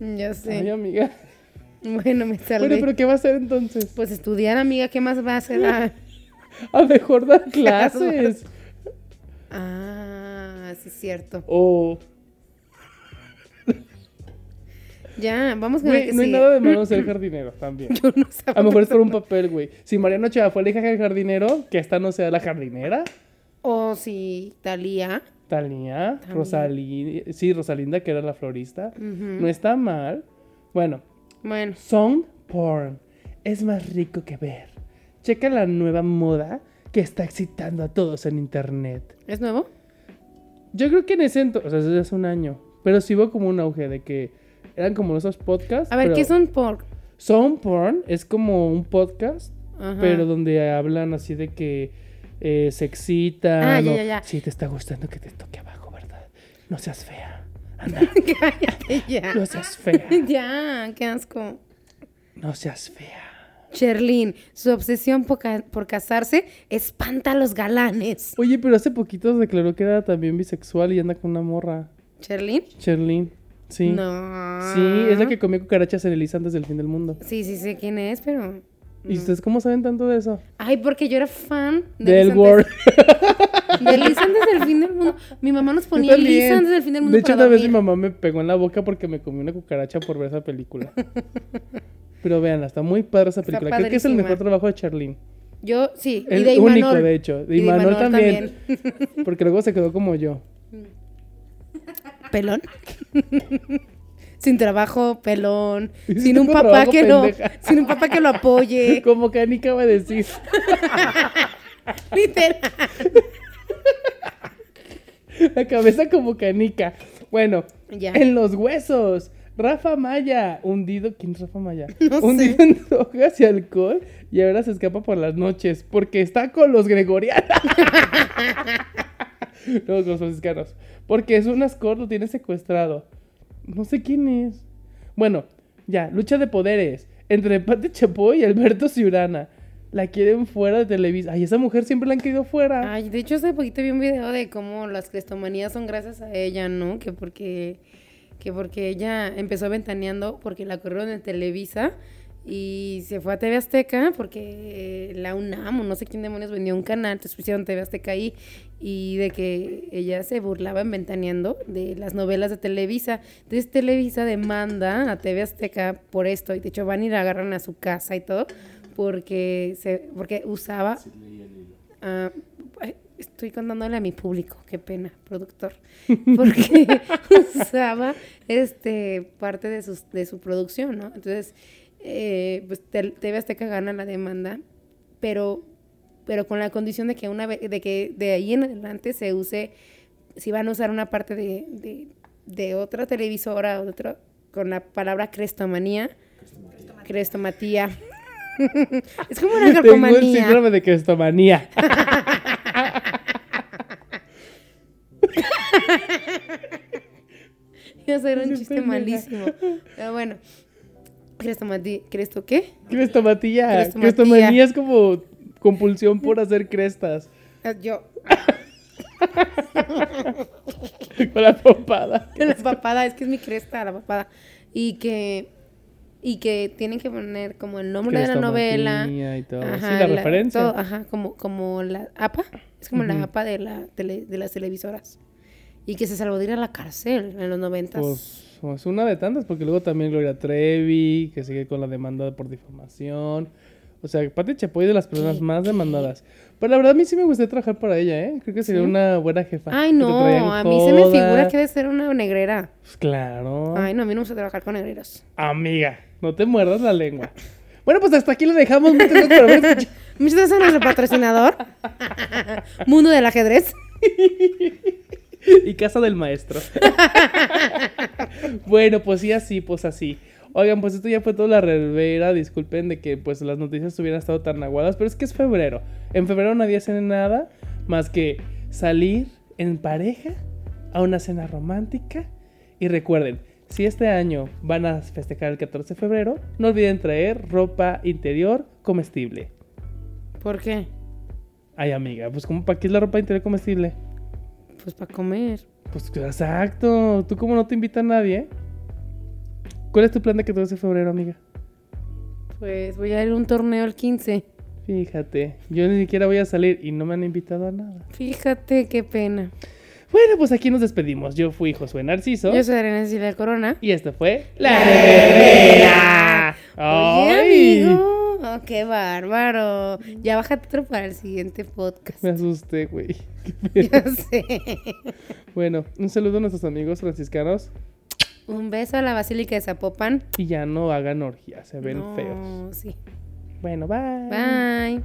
B: Ya
A: Ay,
B: sé.
A: amiga.
B: Bueno, me salvé.
A: Bueno, pero ¿qué va a hacer entonces?
B: Pues estudiar, amiga, ¿qué más va a hacer? Ah,
A: A mejor dar clases.
B: Ah, sí es cierto.
A: O,
B: Ya, vamos con el
A: güey,
B: que
A: no hay nada de malo ser jardinero también.
B: Yo no sé.
A: A lo mejor es por un papel, güey. Si Mariano Ochoa fue la hija del jardinero, que esta no sea la jardinera.
B: O si Talía.
A: Talía,
B: También.
A: Rosalinda, sí, Rosalinda, que era la florista. No está mal. Bueno,
B: Bueno,
A: sound porn es más rico que ver. Checa la nueva moda que está excitando a todos en internet.
B: ¿es nuevo?
A: Yo creo que en ese entonces, o sea, desde hace un año, pero sí hubo como un auge de que eran como esos podcasts.
B: A ver,
A: pero
B: ¿qué son por?
A: Sound porn es como un podcast
B: Ajá.
A: pero donde hablan así de que eh, se excitan.
B: Ah, ya, ya, ya.
A: Sí, te está gustando que te toque abajo, ¿verdad? No seas fea. Anda,
B: Cállate ya.
A: no seas fea.
B: ya, qué asco.
A: No seas fea.
B: Sherlyn, su obsesión por, ca- por casarse espanta a los galanes.
A: Oye, pero hace poquito declaró que era también bisexual y anda con una morra.
B: ¿Sherlyn?
A: Sherlyn. Sí.
B: No.
A: Sí, es la que comía cucarachas en Elisa antes del fin del mundo.
B: Sí, sí sé quién es, pero.
A: ¿Y ustedes cómo saben tanto de eso?
B: Ay, porque yo era fan de
A: Del Word.
B: de Liz antes del fin del mundo. Mi mamá nos ponía
A: también.
B: antes del fin del mundo.
A: De hecho,
B: para
A: una vez mi mamá me pegó en la boca porque me comí una cucaracha por ver esa película. Pero vean, está muy padre esa película. Creo que es el mejor trabajo de Charlene.
B: Yo, sí. y
A: El
B: de
A: único,
B: Imanol.
A: de hecho. De
B: Y de
A: Imanol también. Porque luego se quedó como yo.
B: Pelón. sin trabajo, pelón.
A: Y
B: Sin un papá que lo. Sin un papá que lo apoye.
A: Como Canica va a decir.
B: Literal.
A: La cabeza como canica. Bueno,
B: Ya.
A: en los huesos. Rafa Maya, hundido. ¿Quién es Rafa Maya?
B: No
A: hundido
B: sé.
A: en drogas y alcohol y ahora se escapa por las noches porque está con los gregorianos. no, con los franciscanos. Porque es un escort, lo tiene secuestrado. No sé quién es. Bueno, ya, lucha de poderes entre Pati Chapoy y Alberto Ciurana. La quieren fuera de Televisa. Ay, esa mujer siempre la han querido fuera.
B: Ay, de hecho hace poquito vi un video de cómo las crestomanías son gracias a ella, ¿no? Que porque que porque ella empezó ventaneando porque la corrieron en Televisa y se fue a TV Azteca porque la UNAM o no sé quién demonios vendió un canal, entonces pusieron TV Azteca ahí y de que ella se burlaba en ventaneando de las novelas de Televisa. Entonces Televisa demanda a TV Azteca por esto y de hecho van y la agarran a su casa y todo porque se porque usaba Ah, estoy contándole a mi público, qué pena, productor. Porque usaba este parte de, sus, de su producción, ¿no? Entonces, eh, pues TV Azteca gana la demanda, pero, pero con la condición de que una vez, de que de ahí en adelante se use, si van a usar una parte de, de, de otra televisora o de otro, con la palabra crestomanía, crestomatía. es como una
A: Tengo el
B: carcomanía.
A: síndrome de crestomanía.
B: Iba a ser un chiste malísimo. Pero bueno. Crestomati... ¿Cresto qué?
A: Crestomatía.
B: Crestomatía.
A: Crestomanía es como compulsión por hacer crestas.
B: Ah, Yo.
A: Con la papada.
B: La papada, es que es mi cresta, la papada. Y que... Y que tienen que poner como el nombre de la novela.
A: Y todo. sí, la,
B: la-
A: referencia.
B: todo, ajá, como, como la APA. Es como la APA de, la tele- de las televisoras. Y que se salvó de ir a la cárcel en los noventas.
A: Pues es una de tantas, porque luego también Gloria Trevi, que sigue con la demanda por difamación. O sea, Pati Chapoy es de las personas
B: ¿Qué?
A: más demandadas. Pero la verdad a mí sí me gustaría trabajar para ella, ¿eh? Creo que sería
B: ¿Sí?
A: una buena jefa.
B: Ay, no, a mí se me figura que debe ser una negrera.
A: Pues claro.
B: Ay, no, a mí no me gusta trabajar con negreros.
A: Amiga, no te muerdas la lengua. Bueno, pues hasta aquí lo dejamos. Muchas gracias por haber escuchado.
B: Muchas gracias a nuestro patrocinador. Mundo del ajedrez.
A: y casa del maestro. bueno, pues sí, así, pues así. Oigan, pues esto ya fue toda la revera. Disculpen de que pues las noticias hubieran estado tan aguadas, pero es que es febrero. En febrero nadie hace nada más que salir en pareja a una cena romántica. Y recuerden, si este año van a festejar el 14 de febrero, no olviden traer ropa interior comestible.
B: ¿Por qué?
A: Ay, amiga, pues como para qué es la ropa interior comestible?
B: Pues para comer.
A: Pues exacto. ¿Tú cómo no te invita a nadie? ¿Cuál es tu plan de 14 de febrero, amiga?
B: Pues voy a ir a un torneo el 15.
A: Fíjate, yo ni siquiera voy a salir y no me han invitado a nada.
B: Fíjate qué pena.
A: Bueno, pues aquí nos despedimos. Yo fui Josué Narciso.
B: Yo soy Arena Cecilia Corona.
A: Y esto fue La Reverberera.
B: Oye,
A: ¡Ay!
B: amigo. oh, qué bárbaro. Ya bájate otro para el siguiente podcast.
A: Me asusté, güey.
B: Ya sé.
A: Bueno, un saludo a nuestros amigos franciscanos.
B: Un beso a la Basílica de Zapopan.
A: Y ya no hagan orgías, se ven
B: No,
A: feos.
B: Sí.
A: Bueno, bye.
B: Bye.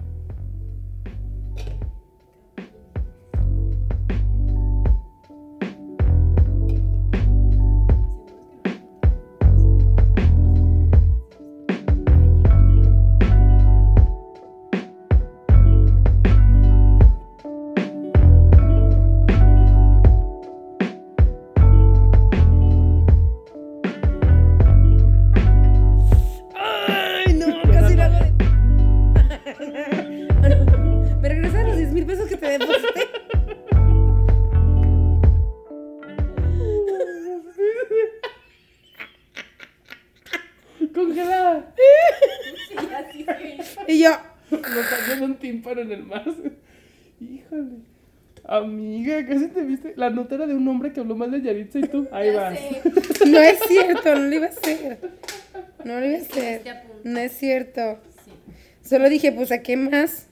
A: Amiga, casi te viste. La nota era de un hombre que habló mal de Yaritza y tú. Ahí vas.
B: no es cierto, no lo iba a hacer. No lo iba a hacer. No es cierto. Solo dije, pues, ¿a qué más?